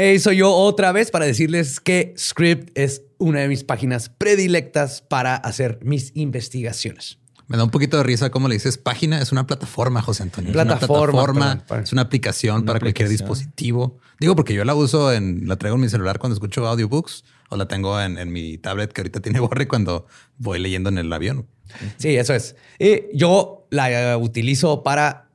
Hey, soy yo otra vez para decirles que Script es una de mis páginas predilectas para hacer mis investigaciones. Me da un poquito de risa cómo le dices página. Es una plataforma, José Antonio. Plataforma, Es una plataforma. es una aplicación para cualquier dispositivo. Digo, porque yo la uso en, la traigo en mi celular cuando escucho audiobooks o la tengo en, mi tablet que ahorita tiene borre cuando voy leyendo en el avión. Sí, eso es. Y yo la utilizo para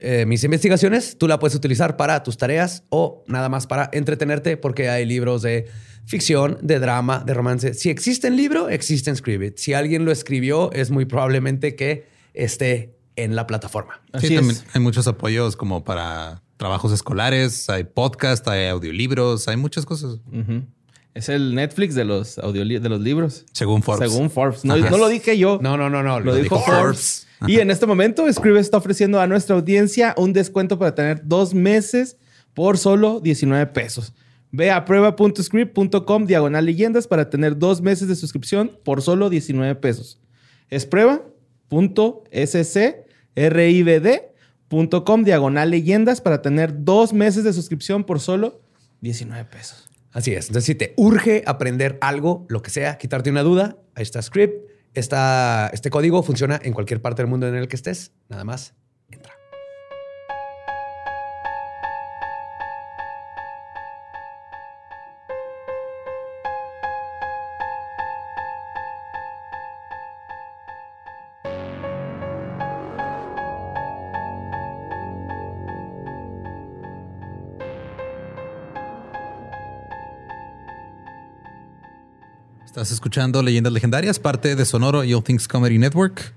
eh, mis investigaciones. Tú la puedes utilizar para tus tareas o nada más para entretenerte porque hay libros de ficción, de drama, de romance. Si existe en libro, existe en Scribit. Si alguien lo escribió, es muy probablemente que esté en la plataforma. sí, también hay muchos apoyos como para trabajos escolares, hay podcast, hay audiolibros, hay muchas cosas. Es el Netflix de los de los libros. Según Forbes. Según Forbes. No, lo dije yo. No, no, no, no. Lo, dijo, Forbes. Y en este momento, Scribe está ofreciendo a nuestra audiencia un descuento para tener dos meses por solo 19 pesos. Ve a prueba.script.com diagonal leyendas para tener dos meses de suscripción por solo 19 pesos. Es prueba.scribd.com diagonal leyendas para tener dos meses de suscripción por solo 19 pesos. Así es. Entonces, si te urge aprender algo, lo que sea, quitarte una duda, ahí está Script. Este código funciona en cualquier parte del mundo en el que estés. Nada más Estás escuchando Leyendas Legendarias, parte de Sonoro y All Things Comedy Network.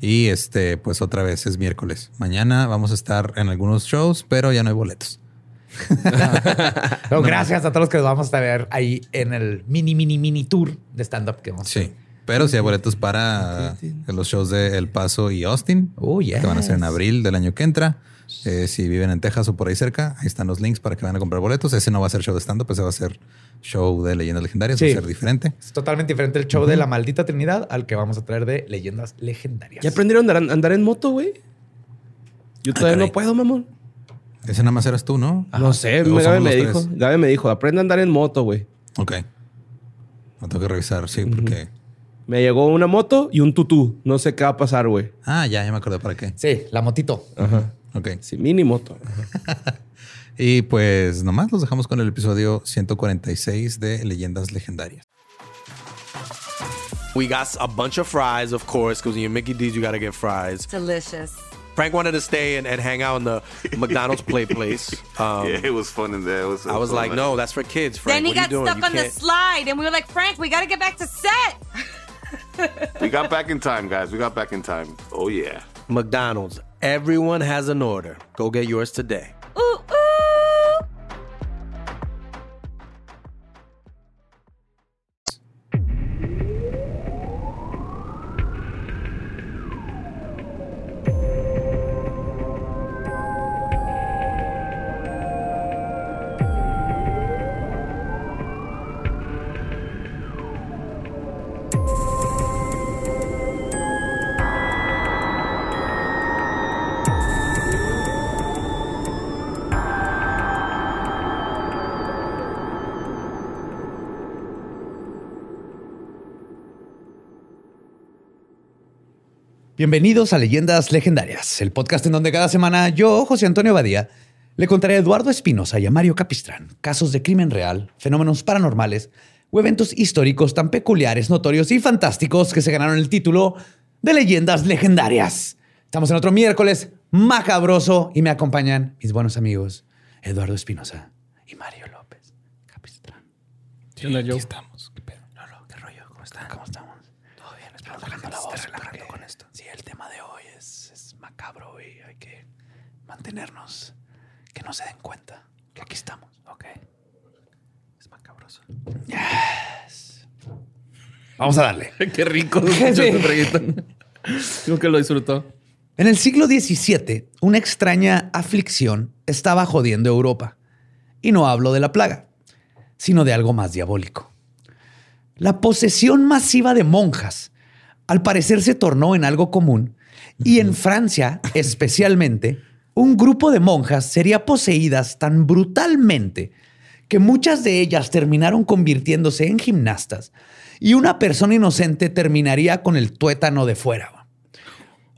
Y este, pues otra vez es miércoles. Mañana vamos a estar en algunos shows, pero ya no hay boletos. Gracias a todos los que nos vamos a ver ahí en el mini, mini, mini tour de stand-up que vamos a Sí. Pero sí hay boletos para los shows de El Paso y Austin, oh, que van a ser en abril del año que entra. Eh, si viven en Texas o por ahí cerca, ahí están los links para que vayan a comprar boletos. Ese no va a ser show de stand-up, ese va a ser show de leyendas legendarias, va a ser diferente. Es totalmente diferente el show de la maldita Trinidad al que vamos a traer de leyendas legendarias. ¿Ya aprendieron a andar en moto, güey? Yo todavía no puedo, mamón. Ese nada más eras tú, ¿no? No sé, Gabe me dijo. Gabe me dijo, aprende a andar en moto, güey. Ok. No tengo que revisar, sí, porque... Me llegó una moto y un tutú. No sé qué va a pasar, güey. Ah, ya, ya me acordé para qué. Sí, la motito. Ajá. Ok. Sí, mini moto. y pues nomás los dejamos con el episodio 146 de Leyendas Legendarias. We got a bunch of fries, of course, because when you're Mickey D's, you got to get fries. Delicious. Frank wanted to stay and, and hang out in the McDonald's play place. Um, yeah, it was fun in there. It was, I was like, no, that's for kids, Frank. Then he what got stuck on the slide, and we were like, Frank, we got to get back to set. we got back in time, guys. We got back in time. Oh, yeah. McDonald's. Everyone has an order. Go get yours today. Bienvenidos a Leyendas Legendarias, el podcast en donde cada semana yo, José Antonio Badía, le contaré a Eduardo Espinosa y a Mario Capistrán casos de crimen real, fenómenos paranormales o eventos históricos tan peculiares, notorios y fantásticos que se ganaron el título de Leyendas Legendarias. Estamos en otro miércoles macabroso y me acompañan mis buenos amigos Eduardo Espinosa y Mario López Capistrán. Sí, Aquí estamos. ¿Qué pedo? Lolo, ¿qué rollo? ¿Cómo están? ¿Cómo estamos? Todo bien, espero bajando la voz con esto. Sí, el tema de hoy es, es macabro y hay que mantenernos, que no se den cuenta que aquí estamos, ¿ok? Es macabroso. Yes. Vamos a darle. Qué rico. Digo que lo disfrutó. En el siglo XVII, una extraña aflicción estaba jodiendo Europa. Y no hablo de la plaga, sino de algo más diabólico. La posesión masiva de monjas al parecer se tornó en algo común y en Francia especialmente, un grupo de monjas sería poseídas tan brutalmente que muchas de ellas terminaron convirtiéndose en gimnastas y una persona inocente terminaría con el tuétano de fuera.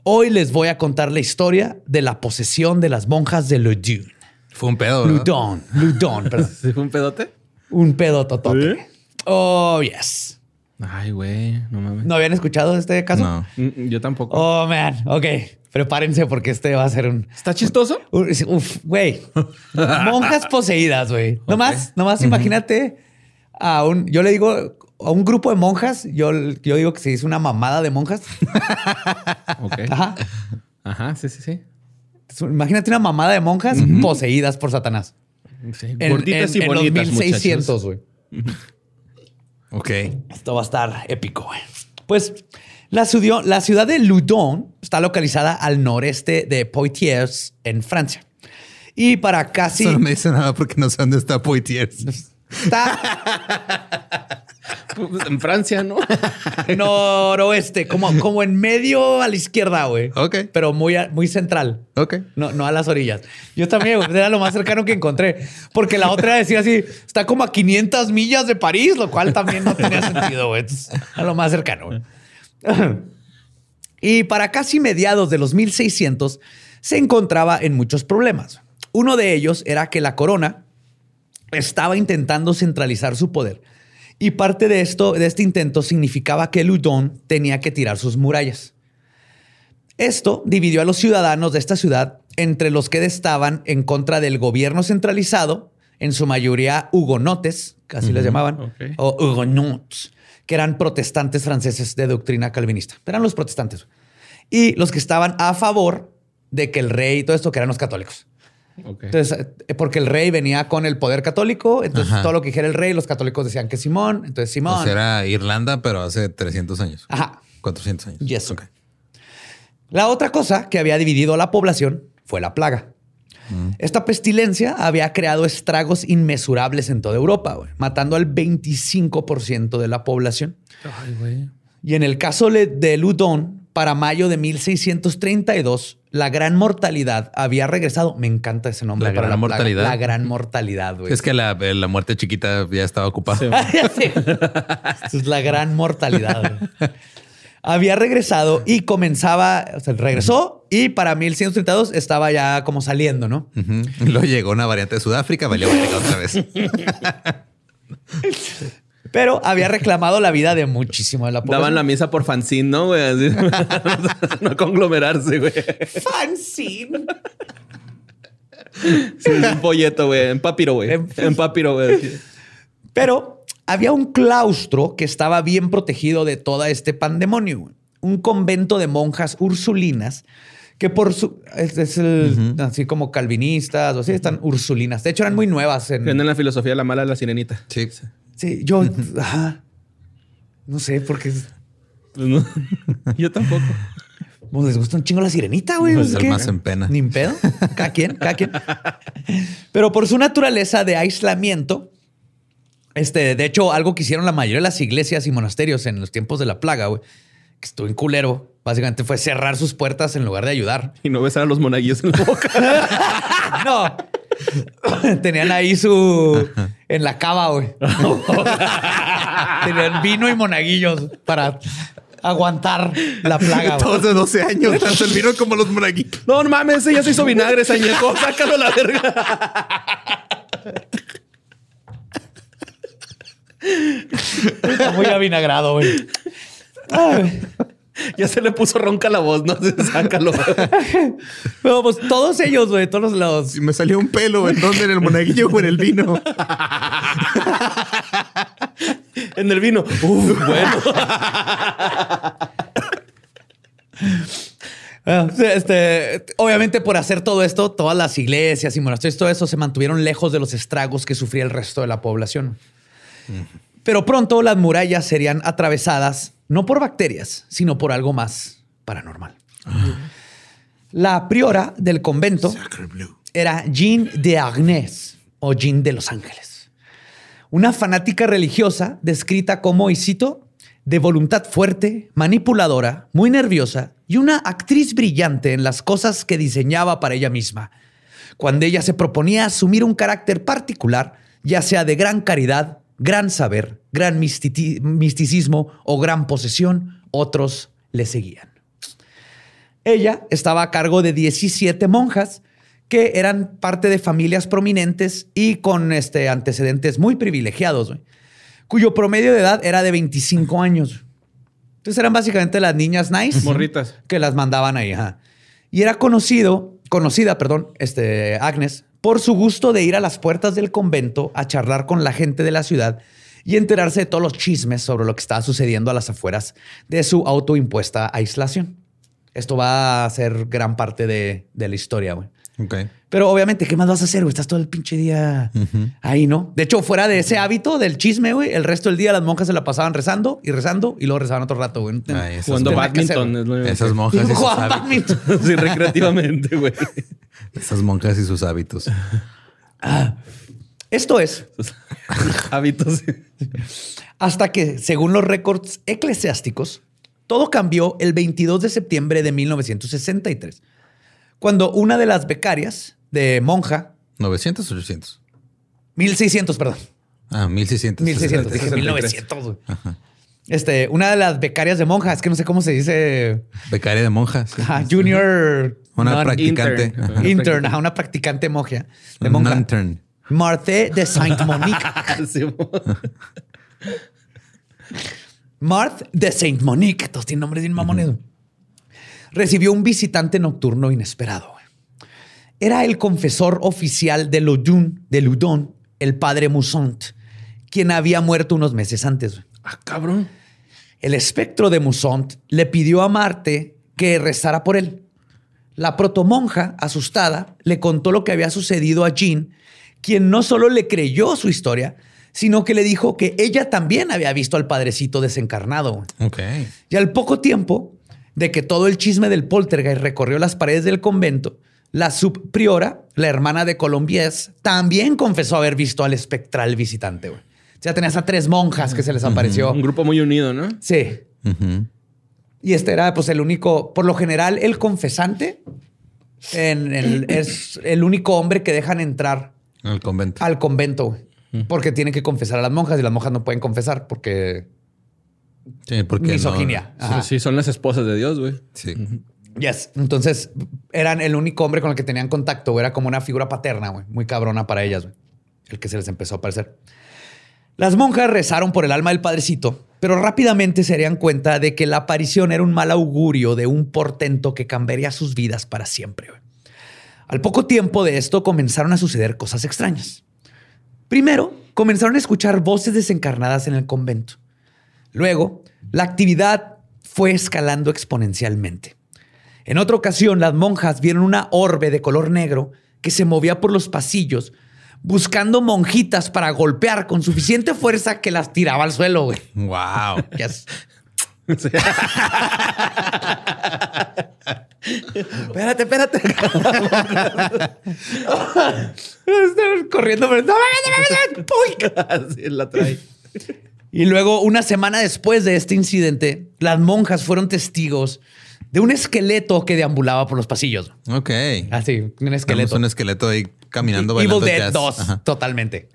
Hoy les voy a contar la historia de la posesión de las monjas de Ludun. Fue un pedo. ¿verdad? Ludon, Ludon, perdón. ¿Sí fue un pedote? Un pedo totote. Oh, yes. Ay, güey, no mames. ¿No habían escuchado este caso? No. Mm, Yo tampoco. Oh, man. Ok. Prepárense porque este va a ser un... ¿Está chistoso? Uf, güey. Monjas poseídas, güey. Nomás, nomás imagínate a un... Yo le digo a un grupo de monjas, yo, yo digo que se dice una mamada de monjas. Ok. Ajá. Ajá, sí, sí, sí. Imagínate una mamada de monjas poseídas por Satanás. Sí, En, Gorditas en- y en los bonitas, 1600, güey. Ok. Esto va a estar épico, güey. Pues la, ciudad- la ciudad de Loudon está localizada al noreste de Poitiers, en Francia. Y para casi... Eso no me dice nada porque no sé dónde está Poitiers. Está Pues, En Francia, ¿no? noroeste, como, como en medio a la izquierda, güey. Ok. Pero muy, a- muy central. Ok. No, no a las orillas. Yo también, güey, era lo más cercano que encontré. Porque la otra decía así, está como a 500 millas de París, lo cual también no tenía sentido, güey. Entonces, A lo más cercano, güey. Y para casi mediados de los 1600, se encontraba en muchos problemas. Uno de ellos era que la corona estaba intentando centralizar su poder. Y parte de esto, de este intento, significaba que Loudon tenía que tirar sus murallas. Esto dividió a los ciudadanos de esta ciudad entre los que estaban en contra del gobierno centralizado, en su mayoría hugonotes, así les llamaban, o hugonots, que eran protestantes franceses de doctrina calvinista. Eran los protestantes. Y los que estaban a favor de que el rey y todo esto, que eran los católicos. Entonces, eh, porque el rey venía con el poder católico, entonces Ajá. todo lo que dijera el rey, los católicos decían que Simón, entonces Simón. Pues era Irlanda, pero hace 300 años. Ajá. 400 años. Yes. La otra cosa que había dividido a la población fue la plaga. Esta pestilencia había creado estragos inmesurables en toda Europa, güey, matando al 25% de la población. Ay, güey. Y en el caso de Ludon, para mayo de 1632, la gran mortalidad había regresado. Me encanta ese nombre. La para gran plaga. mortalidad. La gran mortalidad, güey. Es que la, la muerte chiquita ya estaba ocupada. Sí. Es la gran mortalidad. güey. Había regresado y comenzaba, o sea, regresó y para 1132 estaba ya como saliendo, ¿no? Ujú. Luego llegó una variante de Sudáfrica, valió otra vez. Pero había reclamado la vida de muchísimo de la población. Daban la misa por fanzine, ¿no, güey? Así. no conglomerarse, güey. fanzine. Sí, un folleto, güey. En papiro, güey. En- En papiro, güey. Pero había un claustro que estaba bien protegido de todo este pandemonio. Un convento de monjas ursulinas que por su... Es, es el- así como calvinistas o así, están ursulinas. De hecho, eran muy nuevas. En, la filosofía de la mala de la sirenita. Sí. Sí, yo... ajá. No sé, porque Pues no. Yo tampoco. pues, les gusta un chingo la sirenita, güey. Pues ¿Es el más en pena. Ni en pedo. Cada quien, cada quien. Pero por su naturaleza de aislamiento, este, de hecho, algo que hicieron la mayoría de las iglesias y monasterios en los tiempos de la plaga, güey, que estuvo en culero, básicamente fue cerrar sus puertas en lugar de ayudar. Y no besar a los monaguillos en la boca. No. Tenían ahí su. En la cava, güey. Tenían vino y monaguillos para aguantar la plaga. Todos de 12 años, tanto el vino como los monaguitos. No, no mames, ese ya se hizo vinagre, añejo. Sácalo a la verga. Está muy avinagrado, güey. Ay. Ya se le puso ronca la voz, ¿no? Sácalo. Pero pues todos ellos, güey, todos los. Y me salió un pelo, ¿en dónde? ¿En el monaguillo o en el vino? En el vino. Uf, bueno. Ah, Este, obviamente, por hacer todo esto, todas las iglesias y monasterios, todo eso se mantuvieron lejos de los estragos que sufría el resto de la población. Pero pronto las murallas serían atravesadas no por bacterias, sino por algo más paranormal. La priora del convento era Jean de Agnès o Jean de los Ángeles. Una fanática religiosa descrita como, y cito, de voluntad fuerte, manipuladora, muy nerviosa y una actriz brillante en las cosas que diseñaba para ella misma. Cuando ella se proponía asumir un carácter particular, ya sea de gran caridad, gran saber, gran misticismo o gran posesión, otros le seguían. Ella estaba a cargo de 17 monjas que eran parte de familias prominentes y con este, antecedentes muy privilegiados, cuyo promedio de edad era de 25 años. Entonces eran básicamente las niñas nice. Morritas. Que las mandaban ahí. Y era conocido, conocida, perdón, este, Agnes, por su gusto de ir a las puertas del convento a charlar con la gente de la ciudad y enterarse de todos los chismes sobre lo que estaba sucediendo a las afueras de su autoimpuesta aislación. Esto va a ser gran parte de, de la historia, güey. Pero obviamente, ¿qué más vas a hacer, güey? Estás todo el pinche día ahí, ¿no? De hecho, fuera de ese hábito del chisme, güey, el resto del día las monjas se la pasaban rezando y rezando y luego rezaban otro rato, güey. Jugando badminton. Esas monjas y sus hábitos. sí, recreativamente, güey. Esas monjas y sus hábitos. Ah, esto es. hábitos. Hasta que, según los récords eclesiásticos, todo cambió el 22 de septiembre de 1963 cuando una de las becarias de monja. 900 o 800? 1600, perdón. Ah, 1600. 1600, dije 1900. Este, una de las becarias de monja, es que no sé cómo se dice. Becaria de monjas. junior. Una practicante. Intern, intern una practicante monja. De monja. intern. Marthe de Saint-Monique. Marthe de Saint-Monique. Todos tienen nombres bien mamones recibió un visitante nocturno inesperado. Era el confesor oficial de Lodun, de Ludon, el padre Musont, quien había muerto unos meses antes. Ah, cabrón. El espectro de Musont le pidió a Marte que rezara por él. La protomonja, asustada, le contó lo que había sucedido a Jean, quien no solo le creyó su historia, sino que le dijo que ella también había visto al padrecito desencarnado. Ok. Y al poco tiempo, de que todo el chisme del poltergeist recorrió las paredes del convento, la subpriora, la hermana de Colombies, también confesó haber visto al espectral visitante. Sea, tenías a tres monjas que se les apareció. Un grupo muy unido, ¿no? Sí. Y este era pues el único, por lo general, el confesante es el único hombre que dejan entrar al convento. Al convento, Porque tienen que confesar a las monjas y las monjas no pueden confesar porque Sí, porque misoginia. Sí, son las esposas de Dios, güey. Sí. Yes. Entonces eran el único hombre con el que tenían contacto. Era como una figura paterna, güey. Muy cabrona para ellas, güey. El que se les empezó a aparecer. Las monjas rezaron por el alma del padrecito, pero rápidamente se darían cuenta de que la aparición era un mal augurio de un portento que cambiaría sus vidas para siempre. Al poco tiempo de esto comenzaron a suceder cosas extrañas. Primero, comenzaron a escuchar voces desencarnadas en el convento. Luego, la actividad fue escalando exponencialmente. En otra ocasión, las monjas vieron una orbe de color negro que se movía por los pasillos buscando monjitas para golpear con suficiente fuerza que las tiraba al suelo, güey. Wow. espérate, espérate. corriendo. No, Así la trae. Y luego, una semana después de este incidente, las monjas fueron testigos de un esqueleto que deambulaba por los pasillos. Ok. Así, un esqueleto. un esqueleto ahí caminando, Evil Dead 2, totalmente.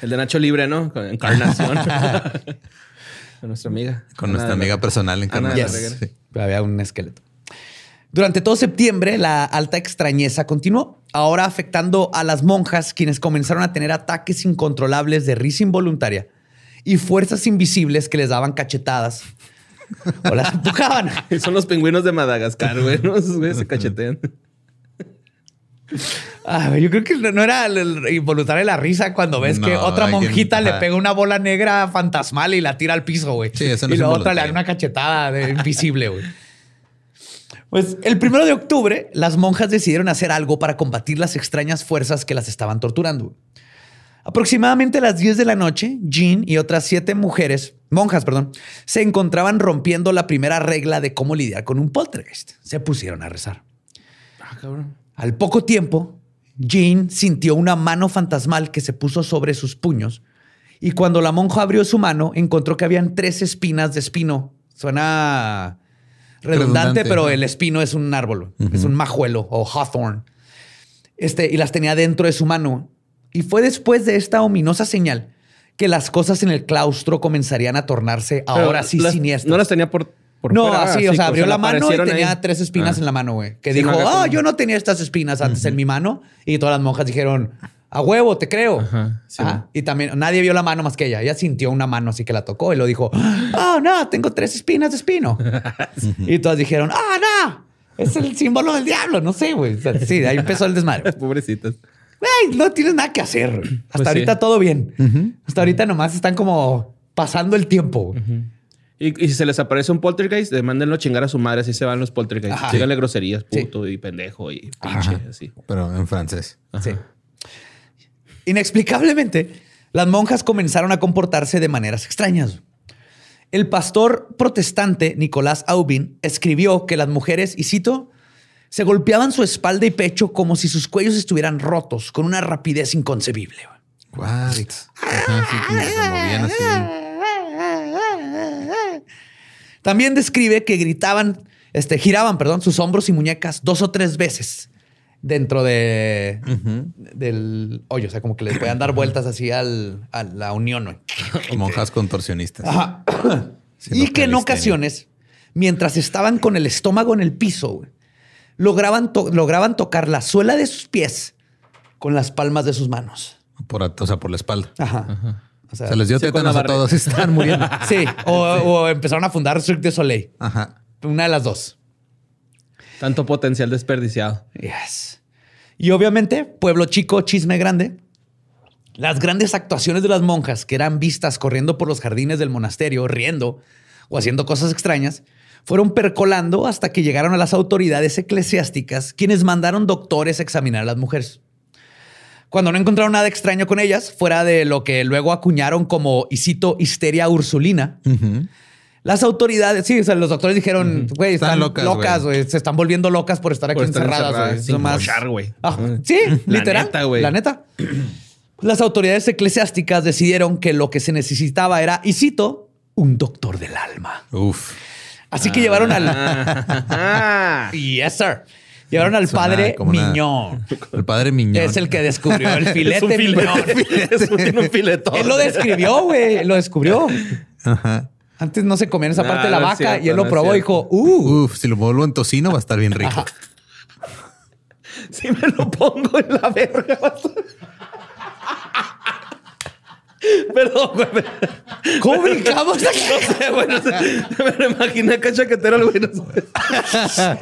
el de Nacho Libre, ¿no? Con Encarnación. Con nuestra amiga. Con nuestra amiga personal, Encarnación. Había un esqueleto. Durante todo septiembre, la alta extrañeza continuó, ahora afectando a las monjas, quienes comenzaron a tener ataques incontrolables de risa involuntaria y fuerzas invisibles que les daban cachetadas o las empujaban. Son los pingüinos de Madagascar, güey. ¿no? se cachetean. Ah, yo creo que no era involuntaria la risa cuando ves que otra monjita le pega una bola negra fantasmal y la tira al piso, güey. Sí, eso no y la otra le da una cachetada de invisible, güey. Pues el primero de octubre, las monjas decidieron hacer algo para combatir las extrañas fuerzas que las estaban torturando. Aproximadamente a las 10 de la noche, Jean y otras siete mujeres, monjas, perdón, se encontraban rompiendo la primera regla de cómo lidiar con un poltergeist. Se pusieron a rezar. Ah, cabrón. Al poco tiempo, Jean sintió una mano fantasmal que se puso sobre sus puños y cuando la monja abrió su mano, encontró que habían tres espinas de espino. Suena redundante, pero el espino es un árbol, es un majuelo o hawthorn. Este, y las tenía dentro de su mano Y fue después de esta ominosa señal que las cosas en el claustro comenzarían a tornarse Pero ahora sí las- siniestras. No las tenía por, por no, fuera, así, o sea, abrió la mano y tenía ahí. tres espinas Ah. en la mano, güey. Que Sí, dijo, no, ah, como- yo no tenía estas espinas antes en mi mano. Y todas las monjas dijeron, a huevo, te creo. Ajá, sí, Ajá. Y también nadie vio la mano más que ella. Ella sintió una mano así que la tocó y lo dijo, oh, no, tengo tres espinas de espino. y todas dijeron, ah, no, es el símbolo del diablo. No sé, güey. O sea, sí, ahí empezó el desmadre. Pobrecitas. No tienes nada que hacer. Hasta Pues sí. ahorita todo bien. Hasta ahorita nomás están como pasando el tiempo. güey. Y, y si se les aparece un poltergeist, mándenlo a chingar a su madre. Así se van los poltergeists. Díganle groserías, Sí. puto y pendejo y pinche, así. Pero en francés. Sí. Inexplicablemente, las monjas comenzaron a comportarse de maneras extrañas. El pastor protestante Nicolás Aubin escribió que las mujeres, y cito, se golpeaban su espalda y pecho como si sus cuellos estuvieran rotos con una rapidez inconcebible. What? Ajá, sí, se movían así. También describe que gritaban, este, giraban, perdón, sus hombros y muñecas dos o tres veces dentro de, del hoyo. O sea, como que les podían dar vueltas así al, a la unión. Monjas contorsionistas. Ajá. Y que en ocasiones, mientras estaban con el estómago en el piso, güey, lograban, to- lograban tocar la suela de sus pies con las palmas de sus manos. Por, o sea, por la espalda. Ajá. O sea, Se les dio Sí, tétanos a todos y están muriendo. sí. O, o empezaron a fundar Cirque du Soleil. Ajá. Una de las dos. Tanto potencial desperdiciado. Yes. Y obviamente, pueblo chico, chisme grande. Las grandes actuaciones de las monjas que eran vistas corriendo por los jardines del monasterio, riendo o haciendo cosas extrañas, fueron percolando hasta que llegaron a las autoridades eclesiásticas, quienes mandaron doctores a examinar a las mujeres. Cuando no encontraron nada extraño con ellas, fuera de lo que luego acuñaron como, y cito, histeria ursulina, las autoridades, sí, o sea, los doctores dijeron, güey, Están están, locas, locas, güey, se están volviendo locas por estar aquí estar encerradas, güey. más-. Ah, sí, La literal. neta. La neta. Las autoridades eclesiásticas decidieron que lo que se necesitaba era, y cito, un doctor del alma. Uf. Así que llevaron al... Ah. yes, sir. Llevaron al padre como una- Miñón. El padre Miñón. Es el que descubrió el filete. Miñón. Es un- tiene un filetón. Él lo describió, güey. Lo descubrió. Ajá. Antes no se comían esa No, parte de la no es vaca cierto, y él lo no es probó y cierto. dijo, uh, Uf, si lo vuelvo en tocino va a estar bien rico. Si me lo pongo en la verga. Perdón, güey. ¿cómo brincamos aquí? No sé, güey. no sé. Me lo imaginé acá chaquetero al güey. No sé.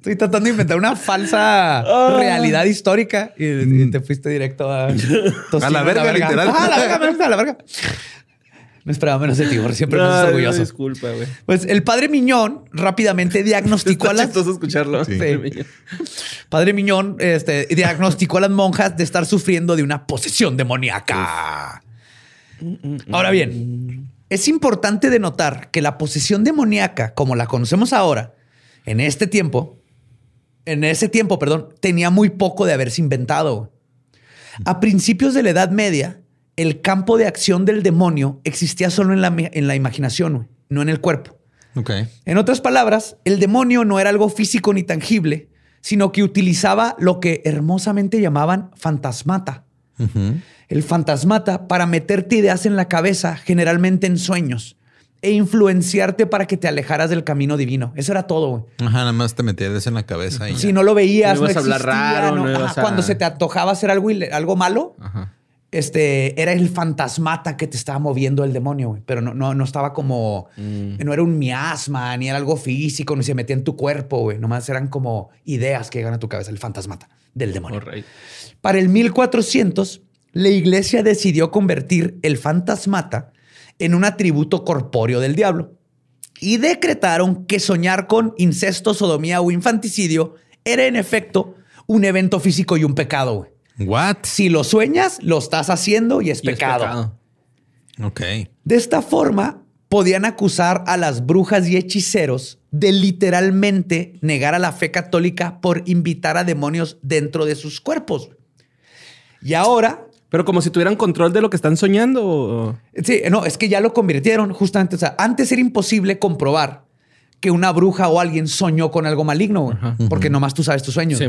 Estoy tratando de inventar una falsa Ah. realidad histórica y, y te fuiste directo a... tocino A la verga, literal. Ah, a la verga, a la verga. No esperaba menos de ti, siempre me haces Ay, orgulloso. Disculpa, güey. Pues el padre Miñón rápidamente diagnosticó a las... escucharlo. Sí. Padre Miñón este, diagnosticó a las monjas de estar sufriendo de una posesión demoníaca. Ahora bien, es importante denotar que la posesión demoníaca, como la conocemos ahora, en este tiempo, en ese tiempo, perdón, tenía muy poco de haberse inventado. A principios de la Edad Media, el campo de acción del demonio existía solo en la, en la imaginación, no en el cuerpo. Ok. En otras palabras, el demonio no era algo físico ni tangible, sino que utilizaba lo que hermosamente llamaban fantasmata. El fantasmata para meterte ideas en la cabeza, generalmente en sueños, e influenciarte para que te alejaras del camino divino. Eso era todo. güey. Ajá, nada más te metías en la cabeza y Si ya. no lo veías, No no, ibas a hablar raro, no- no ajá, a- Cuando se te antojaba hacer algo, algo malo, Ajá. este, era el fantasmata que te estaba moviendo el demonio, güey. Pero no, no, no estaba como, no era un miasma, ni era algo físico, ni se metía en tu cuerpo, güey. Nomás eran como ideas que llegan a tu cabeza, el fantasmata del demonio. Alright. Para el 1400, la iglesia decidió convertir el fantasmata en un atributo corpóreo del diablo y decretaron que soñar con incesto, sodomía o infanticidio era en efecto un evento físico y un pecado. güey. What? Si lo sueñas, lo estás haciendo y es, Y es pecado. pecado. Ok. De esta forma, podían acusar a las brujas y hechiceros de literalmente negar a la fe católica por invitar a demonios dentro de sus cuerpos. Y ahora, Pero como si tuvieran control de lo que están soñando. o- sí, no, es que ya lo convirtieron justamente. O sea, antes era imposible comprobar que una bruja o alguien soñó con algo maligno, porque nomás tú sabes tus sueños. Sí.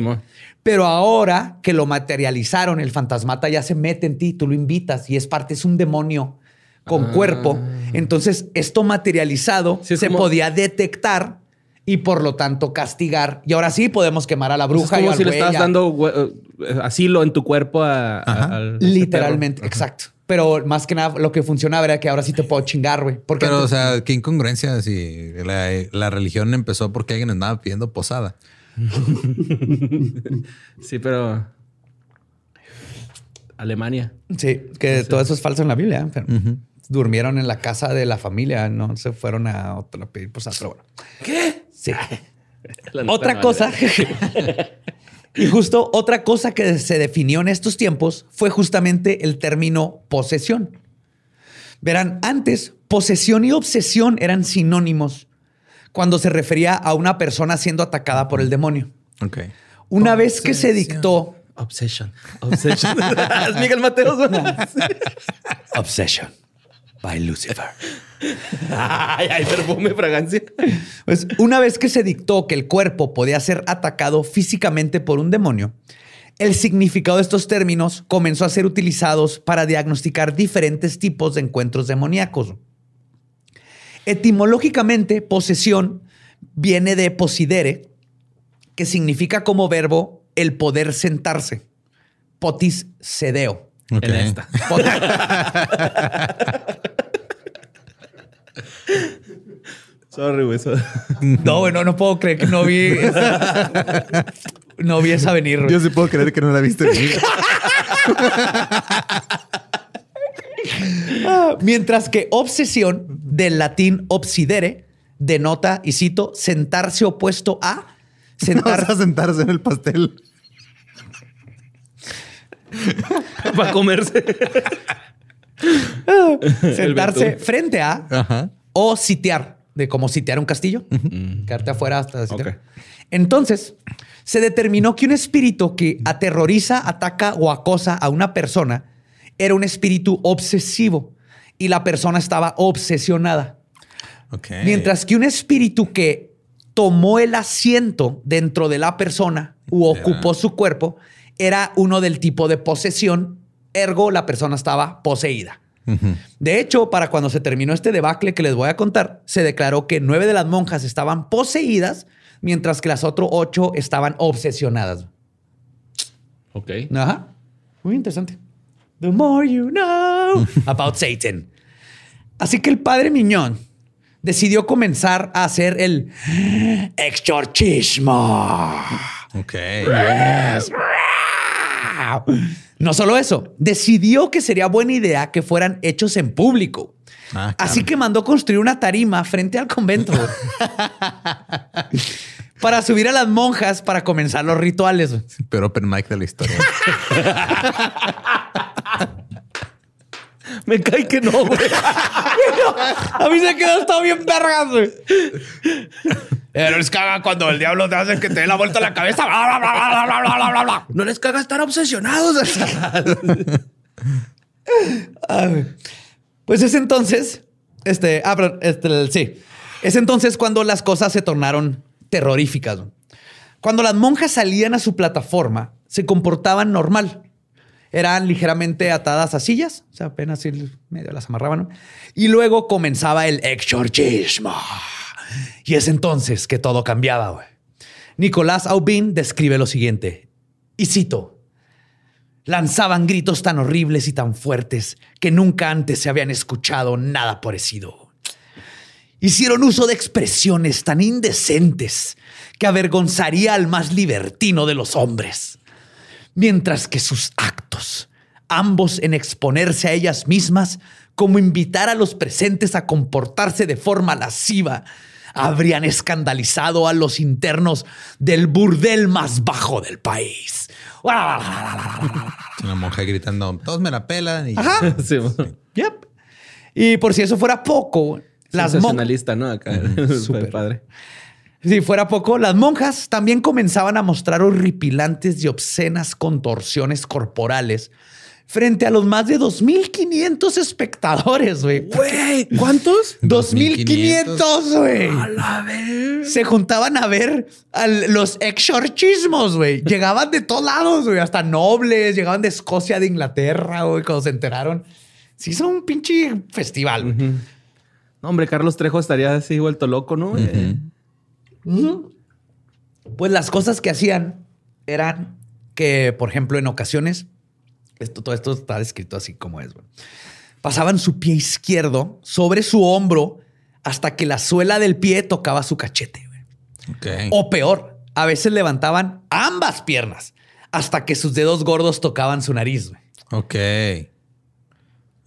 Pero ahora que lo materializaron, el fantasmata ya se mete en ti, tú lo invitas y es parte, es un demonio con Ah. cuerpo. Entonces, esto materializado Sí, es se como- podía detectar y por lo tanto castigar. Y ahora sí podemos quemar a la Es bruja y como al si le a- dando eh, asilo en tu cuerpo a, a- Ajá. al- ese Literalmente, perro. exacto. Pero más que nada lo que funcionaba era que ahora sí te puedo chingar, güey. Porque Pero, o sea, qué incongruencia si la, la religión empezó porque alguien andaba pidiendo posada. Sí, pero. Alemania. Sí, que todo eso es falso en la Biblia. pero Durmieron en la casa de la familia, no se fueron a otro pedir posada, pero bueno. ¿Qué? Sí. Otra cosa. y justo otra cosa que se definió en estos tiempos fue justamente el término posesión. Verán, antes posesión y obsesión eran sinónimos cuando se refería a una persona siendo atacada por el demonio. Ok. Una vez que se dictó Obsession. Obsession. es Miguel Mateos. Obsession by Lucifer. Ay, ay, perfume, fragancia. Pues una vez que se dictó que el cuerpo podía ser atacado físicamente por un demonio, el significado de estos términos comenzó a ser utilizados para diagnosticar diferentes tipos de encuentros demoníacos. Etimológicamente, posesión viene de posidere, que significa como verbo el poder sentarse. Potis sedeo. Ok. En esta. Sorry, güey. No, bueno, no puedo creer que no vi esa, no vi esa venir. güey. Yo sí puedo creer que no la viste venir. Mientras que obsesión, del latín obsidere, denota, y cito, sentarse opuesto a Vas sentar, a sentarse en el pastel. Para comerse. sentarse frente a Ajá. O sitiar, de como sitiar un castillo, quedarte afuera hasta sitiar. Entonces, se determinó que un espíritu que aterroriza, ataca o acosa a una persona era un espíritu obsesivo y la persona estaba obsesionada. Mientras que un espíritu que tomó el asiento dentro de la persona u ocupó su cuerpo era uno del tipo de posesión, ergo la persona estaba poseída. De hecho, para cuando se terminó este debacle que les voy a contar, se declaró que nueve de las monjas estaban poseídas, mientras que las otras ocho estaban obsesionadas. Ok. Ajá. Muy interesante. The more you know about Satan. Así que el padre Miñón decidió comenzar a hacer el exorcismo. Ok. No solo eso, decidió que sería buena idea que fueran hechos en público. Ah, Así que mandó construir una tarima frente al convento para subir a las monjas para comenzar los rituales. Pero open mic de la historia. Me cae que no, güey. A mí se quedó todo bien vergas, güey. Pero les caga cuando el diablo te hace que te dé la vuelta a la cabeza. Bla, bla, bla, no les caga estar obsesionados. pues es entonces, este, ah, pero este, sí. Es entonces cuando las cosas se tornaron terroríficas. Cuando las monjas salían a su plataforma, se comportaban normal. Eran ligeramente atadas a sillas, o sea, apenas medio las amarraban. Y luego comenzaba el exorcismo. Y es entonces que todo cambiaba. Nicolás Aubin describe lo siguiente, y cito, lanzaban gritos tan horribles y tan fuertes que nunca antes se habían escuchado nada parecido. Hicieron uso de expresiones tan indecentes que avergonzaría al más libertino de los hombres, mientras que sus actos, ambos en exponerse a ellas mismas, como invitar a los presentes a comportarse de forma lasciva, habrían escandalizado a los internos del burdel más bajo del país. Una monja gritando, todos me la pelan. Y Ajá. Sí, Yep. Y por si eso fuera poco, las monjas. Sensacionalista, ¿no? Acá. Súper padre. Si fuera poco, las monjas también comenzaban a mostrar horripilantes y obscenas contorsiones corporales frente a los más de 2.500 espectadores, güey. Güey, ¿cuántos? 2.500, güey. Se juntaban a ver a los exorcismos, güey. Llegaban de todos lados, güey. Hasta nobles, llegaban de Escocia, de Inglaterra, güey, cuando se enteraron. Sí, hizo un pinche festival. güey. No, hombre, Carlos Trejo estaría así vuelto loco, ¿no? Eh, Pues las cosas que hacían eran que, por ejemplo, en ocasiones, esto, todo esto está descrito así como es. Pasaban su pie izquierdo sobre su hombro hasta que la suela del pie tocaba su cachete. O peor, a veces levantaban ambas piernas hasta que sus dedos gordos tocaban su nariz. Ok.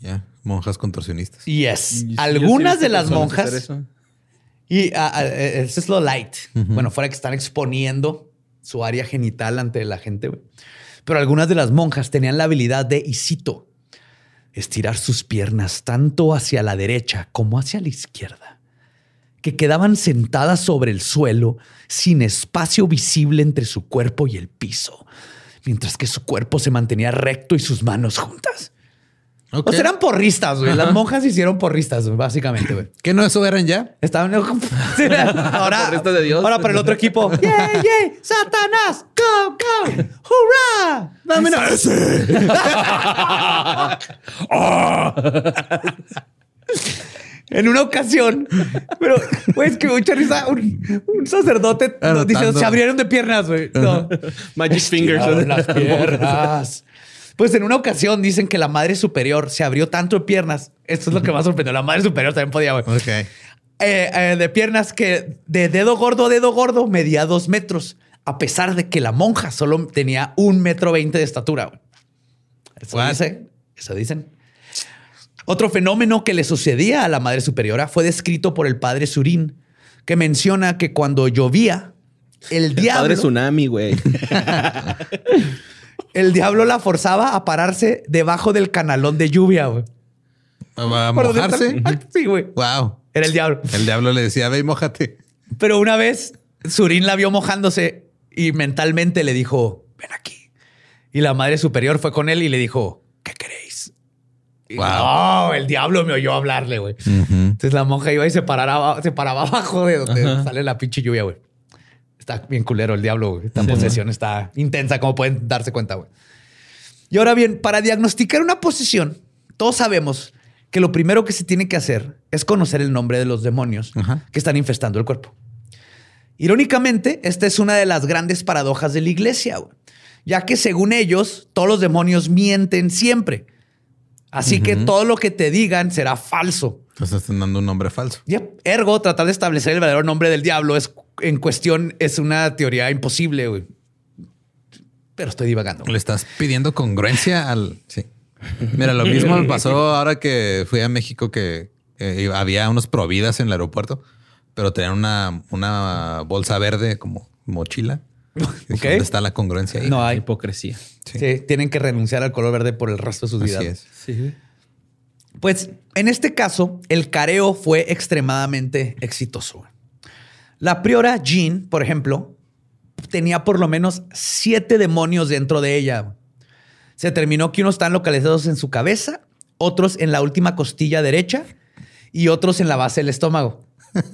Ya, monjas contorsionistas. Yes. Algunas de las monjas. Y ah, ah, eh, eso es lo light. Bueno, fuera que están exponiendo su área genital ante la gente. güey. Pero algunas de las monjas tenían la habilidad de, y cito, estirar sus piernas tanto hacia la derecha como hacia la izquierda, que quedaban sentadas sobre el suelo sin espacio visible entre su cuerpo y el piso, mientras que su cuerpo se mantenía recto y sus manos juntas. O sea, eran porristas, güey. Las monjas se hicieron porristas, güey, básicamente, güey. ¿Qué no eso eran ya? Estaban ahora, Porristas de Dios. ahora para el otro equipo. ¡Yeah, yeah! ¡Satanás! ¡Go, go! ¡Hurra! Dame una- En una ocasión, pero, güey, es que mucha risa. Un, un sacerdote nos dice: se abrieron de piernas, güey. No. Magic Fingers. Las piernas. Pues en una ocasión dicen que la madre superior se abrió tanto de piernas. Esto es lo que más sorprendió. La madre superior también podía, güey. Ok. Eh, eh, de piernas que de dedo gordo a dedo gordo medía dos metros, a pesar de que la monja solo tenía un metro veinte de estatura. güey. Eso What? dice, eso dicen. Otro fenómeno que le sucedía a la madre superiora fue descrito por el padre Surín, que menciona que cuando llovía, el, El diablo, padre Tsunami, güey. el diablo la forzaba a pararse debajo del canalón de lluvia. güey. ¿Va a ¿Por dónde mojarse? Sí, güey. Wow. Era el diablo. El diablo le decía, ve y mójate. Pero una vez Surín la vio mojándose y mentalmente le dijo, ven aquí. Y la madre superior fue con él y le dijo, ¿qué queréis? Y Wow. no, el diablo me oyó hablarle, güey. Entonces la monja iba y se paraba, se paraba abajo de donde sale la pinche lluvia, güey. Está bien culero el diablo, güey. Esta posesión está intensa, como pueden darse cuenta, güey. Y ahora bien, para diagnosticar una posesión, todos sabemos que lo primero que se tiene que hacer es conocer el nombre de los demonios Ajá. que están infestando el cuerpo. Irónicamente, esta es una de las grandes paradojas de la iglesia, güey, ya que según ellos, todos los demonios mienten siempre. Así que todo lo que te digan será falso. Entonces están dando un nombre falso. Yep. Ergo, tratar de establecer el verdadero nombre del diablo es en cuestión, es una teoría imposible, güey. Pero estoy divagando. Le estás pidiendo congruencia al. Sí. Mira, lo mismo me pasó ahora que fui a México que eh, había unos providas en el aeropuerto, pero tenían una, una bolsa verde como mochila. Y dije, Ok. ¿Dónde está la congruencia ahí? No hay. Hipocresía. Sí. tienen que renunciar al color verde por el resto de sus vidas. Así es. Sí. Pues en este caso, el careo fue extremadamente exitoso. La priora Jean, por ejemplo, tenía por lo menos siete demonios dentro de ella. Se determinó que unos están localizados en su cabeza, otros en la última costilla derecha y otros en la base del estómago.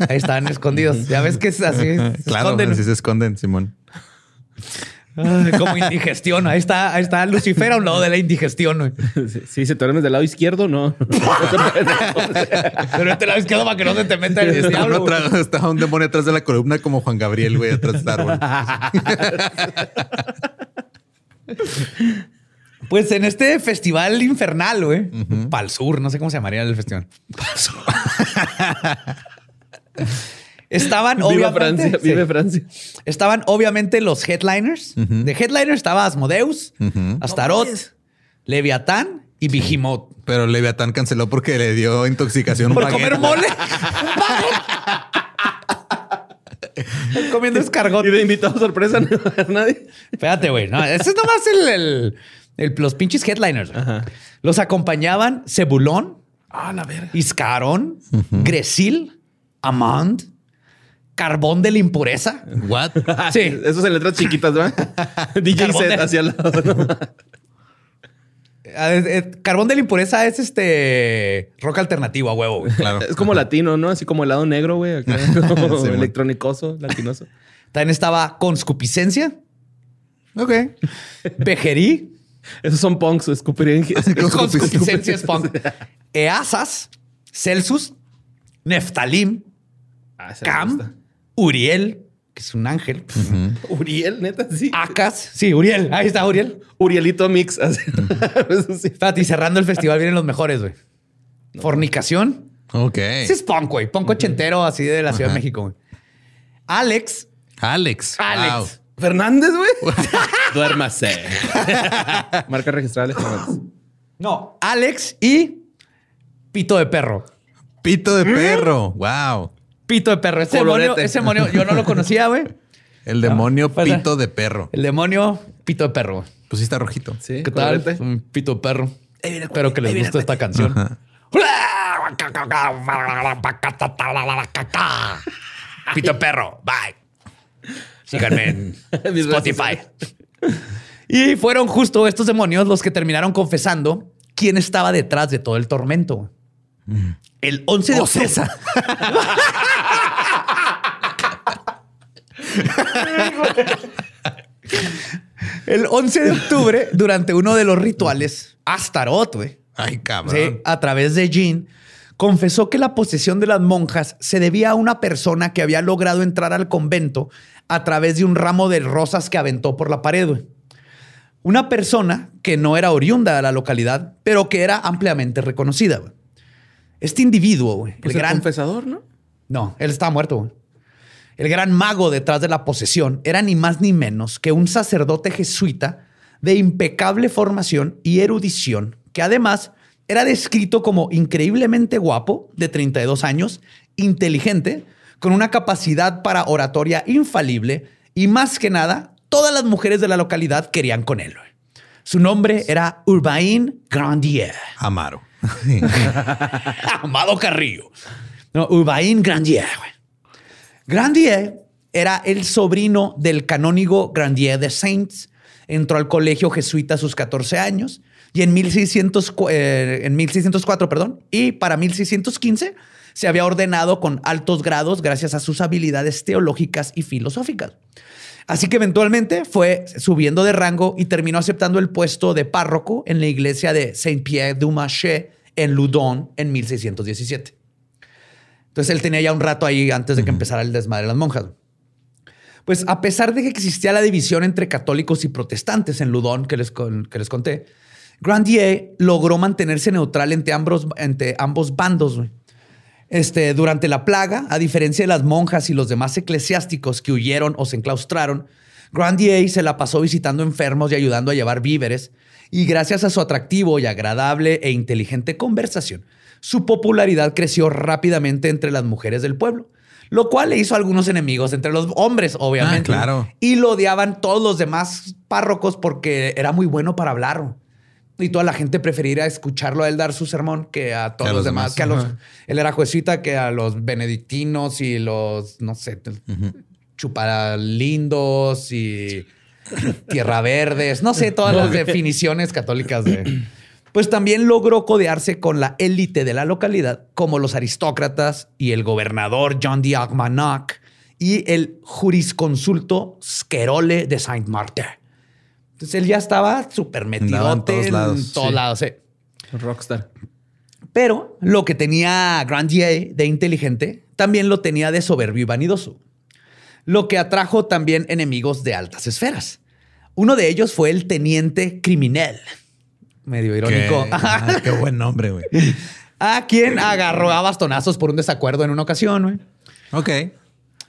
Ahí estaban escondidos. Ya ves que es así. se Claro, esconden. así se esconden, Simón. Ay, como indigestión. Ahí está, ahí está Lucifer a un lado de la indigestión. güey. Sí, sí, si te duermes del lado izquierdo, no. Pero este lado izquierdo para que no se te meta el Está, diablo. está un demonio atrás de la columna como Juan Gabriel, güey, atrás del árbol. Pues en este festival infernal, güey, Pal Sur, no sé cómo se llamaría el festival. Estaban Viva obviamente, Francia, sí. vive Francia. estaban obviamente los headliners. De headliners estaba Asmodeus, Astaroth, Leviatán y Behemoth. Pero Leviatán canceló porque le dio intoxicación. Por comer mole. Comiendo escargot. Y de invitado sorpresa no va a haber nadie. Espérate, güey. No, ese es nomás el, el- el- los pinches headliners. Los acompañaban Cebulón, Ah, la verga. Iscarón, Gresil, Amand, Carbón de la Impureza. What? Sí. Esos en letras chiquitas, ¿verdad? DJ set de- hacia el lado. ¿no? Ah, es- es- Carbón de la impureza es este rock alternativo a huevo. güey. Claro. Es como latino, ¿no? Así como helado negro, güey. Sí, electrónicoso, latinoso. También estaba conscupiscencia, Ok. pejerí, Esos son punks, conscupiscencia es punk, easas, celsus, neftalim, Ah, cam, gusta. Uriel, que es un ángel, Uriel, neta, sí. acas, sí, uriel, ahí está Uriel. Urielito Mix. y cerrando el festival vienen los mejores, güey. Fornicación. Ok. Ese es punk, güey. Punk ochentero así de la Ciudad de México, güey. Alex. Alex. Alex. Wow. Fernández, güey. Duérmase. Marca registrable. Fernández. No, Alex y Pito de Perro. Pito de perro. Wow. Pito de Perro. Ese demonio, ese demonio yo no lo conocía, güey. El demonio pues, pito de perro. El demonio Pito de Perro. Pues sí está rojito. Sí, ¿Qué tal? colorete. Un Pito de Perro. Espero que les guste esta canción. Pito de Perro. Bye. Síganme en Spotify. Y fueron justo estos demonios los que terminaron confesando quién estaba detrás de todo el tormento. El 11 de octubre. El 11 de octubre, durante uno de los rituales, Astaroth, güey, Ay, cabrón. Sí, a través de Jean, confesó que la posesión de las monjas se debía a una persona que había logrado entrar al convento a través de un ramo de rosas que aventó por la pared. güey. Una persona que no era oriunda de la localidad, pero que era ampliamente reconocida. güey. Este individuo, güey, Pues el el gran confesador, ¿no? no, él estaba muerto. güey. El gran mago detrás de la posesión era ni más ni menos que un sacerdote jesuita de impecable formación y erudición, que además era descrito como increíblemente guapo, de 32 años, inteligente, con una capacidad para oratoria infalible y más que nada, todas las mujeres de la localidad querían con él. güey. Su nombre era Urbain Grandier. Amaro. Amado Carrillo. No, Grandier. Grandier era el sobrino del canónigo Grandier de Saints. Entró al colegio jesuita a sus 14 años y en, 1600, cu- eh, en 1604, perdón, y para 1615 se había ordenado con altos grados gracias a sus habilidades teológicas y filosóficas. Así que eventualmente fue subiendo de rango y terminó aceptando el puesto de párroco en la iglesia de Saint-Pierre du Marché en Loudon en 1617. Entonces él tenía ya un rato ahí antes de que empezara el desmadre de las monjas. Pues a pesar de que existía la división entre católicos y protestantes en Loudon que les, que les conté, Grandier logró mantenerse neutral entre ambos, entre ambos bandos. Este, durante la plaga, a diferencia de las monjas y los demás eclesiásticos que huyeron o se enclaustraron, Grandier se la pasó visitando enfermos y ayudando a llevar víveres. Y gracias a su atractivo y agradable e inteligente conversación, su popularidad creció rápidamente entre las mujeres del pueblo, lo cual le hizo algunos enemigos entre los hombres, obviamente. Ah, claro. Y lo odiaban todos los demás párrocos porque era muy bueno para hablar. Y toda la gente prefería escucharlo a él dar su sermón que a todos a los, los demás, demás. que a los. Ajá. Él era juezuita que a los benedictinos y los, no sé, chuparalindos y tierra verdes, no sé, todas las definiciones católicas de. Pues también logró codearse con la élite de la localidad, como los aristócratas y el gobernador John de Armagnac y el jurisconsulto Squerole de Saint-Martin. Entonces él ya estaba súper Andaba en metidote todos en lados, todos sí. lados. sí. Rockstar. Pero lo que tenía Grandier de inteligente también lo tenía de soberbio y vanidoso, lo que atrajo también enemigos de altas esferas. Uno de ellos fue el teniente criminal, medio Qué, irónico, ah, qué buen nombre, güey. a quien agarró a bastonazos por un desacuerdo en una ocasión. güey. Ok.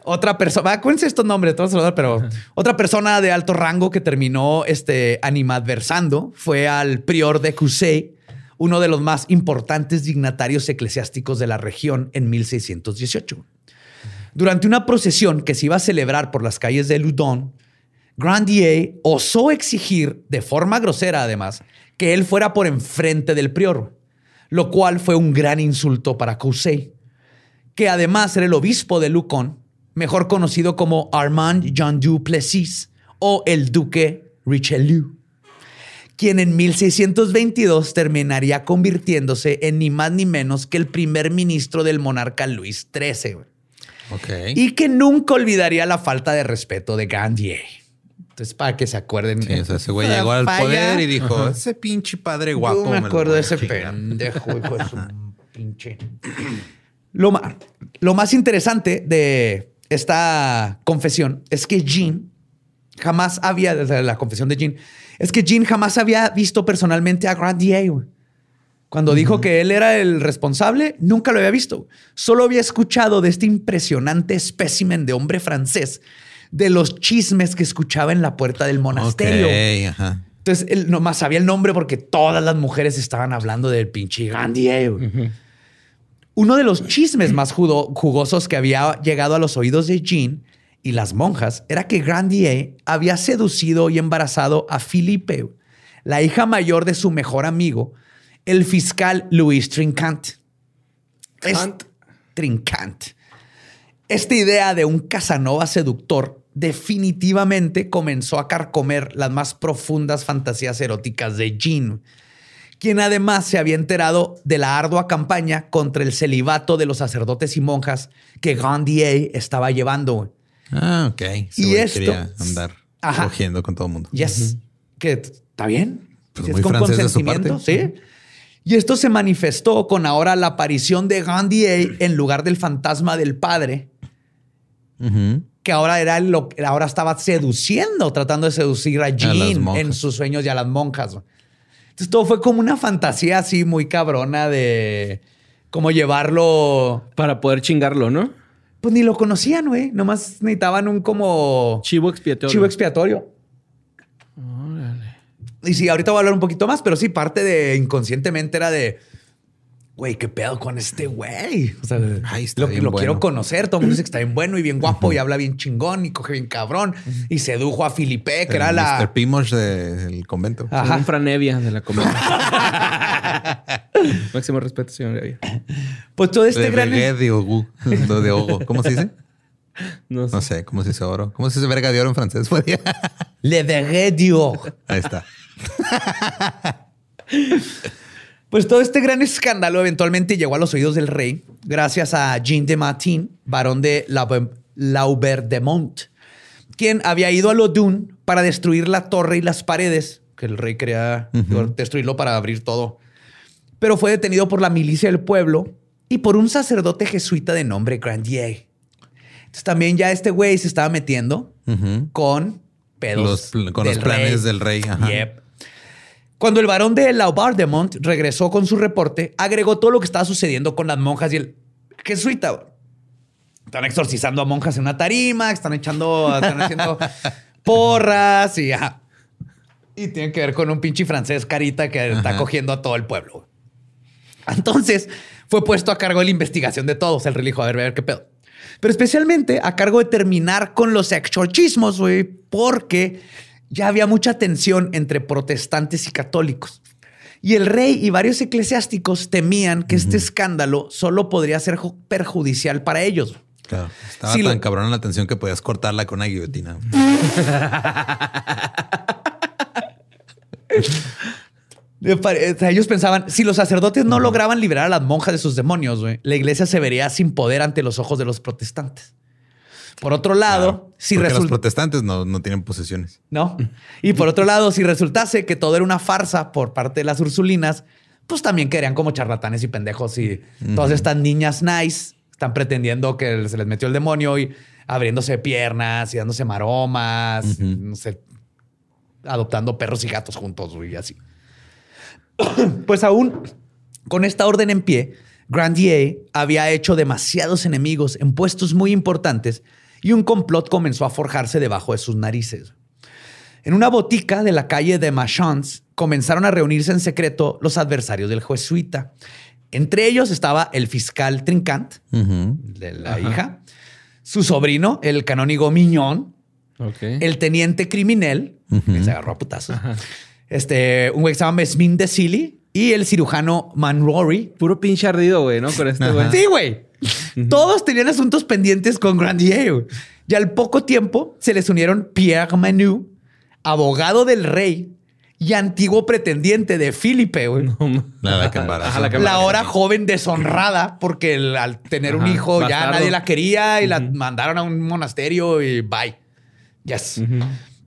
Otra persona, acuérdense estos nombres, todos los- pero otra persona de alto rango que terminó este, animadversando fue al prior de Cusey, uno de los más importantes dignatarios eclesiásticos de la región en 1618. Durante una procesión que se iba a celebrar por las calles de Loudon, Grandier osó exigir, de forma grosera además, que él fuera por enfrente del prior, lo cual fue un gran insulto para Cusey que además era el obispo de Lucon, mejor conocido como Armand Jean du Plessis o el duque Richelieu, quien en 1622 terminaría convirtiéndose en ni más ni menos que el primer ministro del monarca Luis XIII. Y que nunca olvidaría la falta de respeto de Grandier. Entonces, para que se acuerden. Sí, o sea, ese güey llegó al falla. poder y dijo, ese pinche padre guapo. Yo me acuerdo de ese chingar". pendejo, hijo de su pinche. Lo, lo más interesante de esta confesión es que Jean jamás había, sea, la confesión de Jean, es que Jean jamás había visto personalmente a Grandier. güey. Cuando dijo que él era el responsable, nunca lo había visto. Solo había escuchado de este impresionante espécimen de hombre francés, de los chismes que escuchaba en la puerta del monasterio. Ajá. Entonces él nomás sabía el nombre porque todas las mujeres estaban hablando del pinche Grandier. güey. Uno de los chismes más jugosos que había llegado a los oídos de Jean y las monjas era que Grandier había seducido y embarazado a Philippe, la hija mayor de su mejor amigo, el fiscal Louis Trincant. Kant. Trincant. Esta idea de un Casanova seductor definitivamente comenzó a carcomer las más profundas fantasías eróticas de Jean, quien además se había enterado de la ardua campaña contra el celibato de los sacerdotes y monjas que Grandier estaba llevando. Ah, ok. Y esto- quería andar Ajá. cogiendo con todo el mundo. Yes. Que t- está bien. Pues Si muy es con francés de su consentimiento, parte. sí. Y esto se manifestó con ahora la aparición de Grandier en lugar del fantasma del padre, que ahora era lo que ahora estaba seduciendo, tratando de seducir a Jean en sus sueños y a las monjas. Entonces todo fue como una fantasía así muy cabrona de cómo llevarlo. Para poder chingarlo, ¿no? Pues ni lo conocían, güey. Nomás necesitaban un como Chivo expiatorio. chivo expiatorio. Y sí, ahorita voy a hablar un poquito más, pero sí, parte de inconscientemente era de, güey, ¿qué pedo con este güey? O sea, Ay, está lo, bien lo bueno. quiero conocer. Todo el mundo dice que está bien bueno y bien guapo y habla bien chingón y coge bien cabrón. Y sedujo a Filipe, que El era Mr. la... Pimosh del convento. Ajá. Un Franevia de la comedia. Máximo respeto, señor Evia. Pues todo este de gran... De Ogu. De Ogo. ¿Cómo se dice? No sé. No sé. ¿Cómo se dice oro? ¿Cómo se dice verga de oro en francés? Le verré Dior. Ahí está. Pues todo este gran escándalo eventualmente llegó a los oídos del rey gracias a Jean de Martin, barón de Laube- Laubert-de-Mont, quien había ido a Lodun para destruir la torre y las paredes, que el rey quería destruirlo para abrir todo. Pero fue detenido por la milicia del pueblo y por un sacerdote jesuita de nombre Grandier. Entonces también ya este güey se estaba metiendo con pedos. Los con los planes del rey, ajá. Yep. Cuando el varón de Laubardemont regresó con su reporte, agregó todo lo que estaba sucediendo con las monjas y el jesuita. Están exorcizando a monjas en una tarima, están echando, están haciendo porras y ajá. Y tiene que ver con un pinche francés carita que está cogiendo a todo el pueblo. Entonces fue puesto a cargo de la investigación de todos. El rey dijo, a ver, a ver qué pedo. Pero especialmente a cargo de terminar con los exorcismos, güey, porque ya había mucha tensión entre protestantes y católicos. Y el rey y varios eclesiásticos temían que este escándalo solo podría ser ju- perjudicial para ellos. Claro. Estaba tan lo- cabrón la atención que podías cortarla con una guillotina. Ellos pensaban, si los sacerdotes no lograban liberar a las monjas de sus demonios, la iglesia se vería sin poder ante los ojos de los protestantes. Por otro lado, Claro, si porque los resulta... protestantes no, no tienen posesiones. ¿no? Y por otro lado, si resultase que todo era una farsa por parte de las Ursulinas, pues también quedarían como charlatanes y pendejos y todas estas niñas nice están pretendiendo que se les metió el demonio y abriéndose piernas y dándose maromas, no sé, adoptando perros y gatos juntos y así. pues aún con esta orden en pie, Grandier había hecho demasiados enemigos en puestos muy importantes y un complot comenzó a forjarse debajo de sus narices. En una botica de la calle de Machans comenzaron a reunirse en secreto los adversarios del jesuita. Entre ellos estaba el fiscal Trincant, de la hija, su sobrino, el canónigo Miñón, el teniente criminal, que se agarró a putazos, este, un güey que se llama Mesmin de Silly y el cirujano Manrory. Puro pinche ardido, güey, ¿no? Con este güey. Sí, güey. Todos tenían asuntos pendientes con Grandier. güey. Y al poco tiempo se les unieron Pierre Manu, abogado del rey, y antiguo pretendiente de Filipe, güey. La que embarazo. Ajá, la ahora joven deshonrada, porque el- al tener un hijo ya nadie la quería y la mandaron a un monasterio y bye. Yes.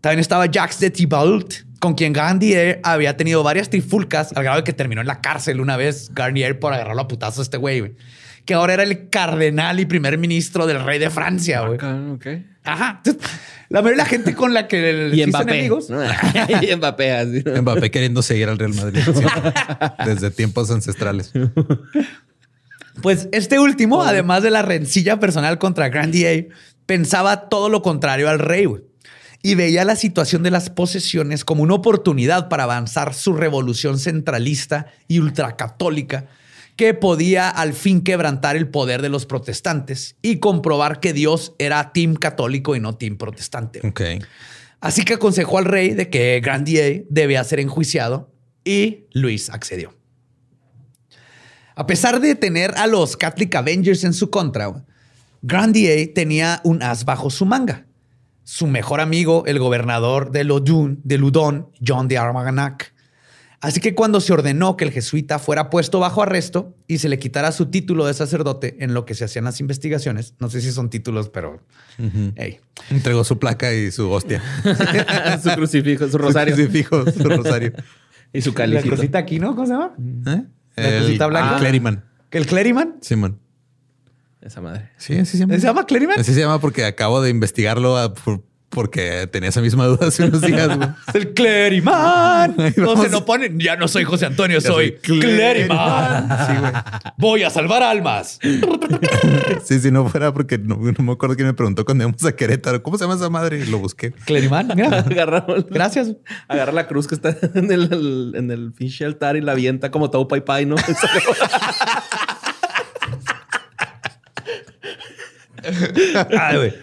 También estaba Jacques de Thibault, con quien Garnier había tenido varias trifulcas al grado de que terminó en la cárcel una vez Garnier por agarrarlo a putazo a este güey, güey. Que ahora era el cardenal y primer ministro del rey de Francia, güey. Ok. Ajá. Entonces, La mayoría de la gente con la que le Y enemigos. y Mbappé, así. Mbappé queriendo seguir al Real Madrid sí. desde tiempos ancestrales. Pues este último, además de la rencilla personal contra Grandier, pensaba todo lo contrario al rey, güey. Y veía la situación de las posesiones como una oportunidad para avanzar su revolución centralista y ultracatólica que podía al fin quebrantar el poder de los protestantes y comprobar que Dios era team católico y no team protestante. Ok. Así que aconsejó al rey de que Grandier debía ser enjuiciado y Luis accedió. A pesar de tener a los Catholic Avengers en su contra, Grandier tenía un as bajo su manga. Su mejor amigo, el gobernador de Lodun, de Ludon, John de Armagnac. Así que cuando se ordenó que el jesuita fuera puesto bajo arresto y se le quitara su título de sacerdote en lo que se hacían las investigaciones, no sé si son títulos, pero hey, Entregó su placa y su hostia. su crucifijo, su rosario. Su fijo, su rosario. y su la calicito. cosita aquí, ¿no? ¿Cómo se llama? ¿Eh? ¿La cosita blanca? el Cleriman. ¿El Cleriman? Simón. Esa madre. Sí, así se llama. ¿Se llama Cleriman? Así se llama porque acabo de investigarlo a- por- porque tenía esa misma duda hace unos días. güey. El Cleriman. Ahí No se no ponen. Ya no soy José Antonio, Ya soy soy Cleriman. Sí, güey. Voy a salvar almas. Sí, si no fuera porque no, no me acuerdo quién me preguntó cuando íbamos a Querétaro. ¿Cómo se llama esa madre? Y lo busqué. Cleriman. mira. Agarramos. Gracias. Agarra la cruz que está en el, en el pinche altar y la avienta como Tau Pai Pai, ¿no? Ay, güey.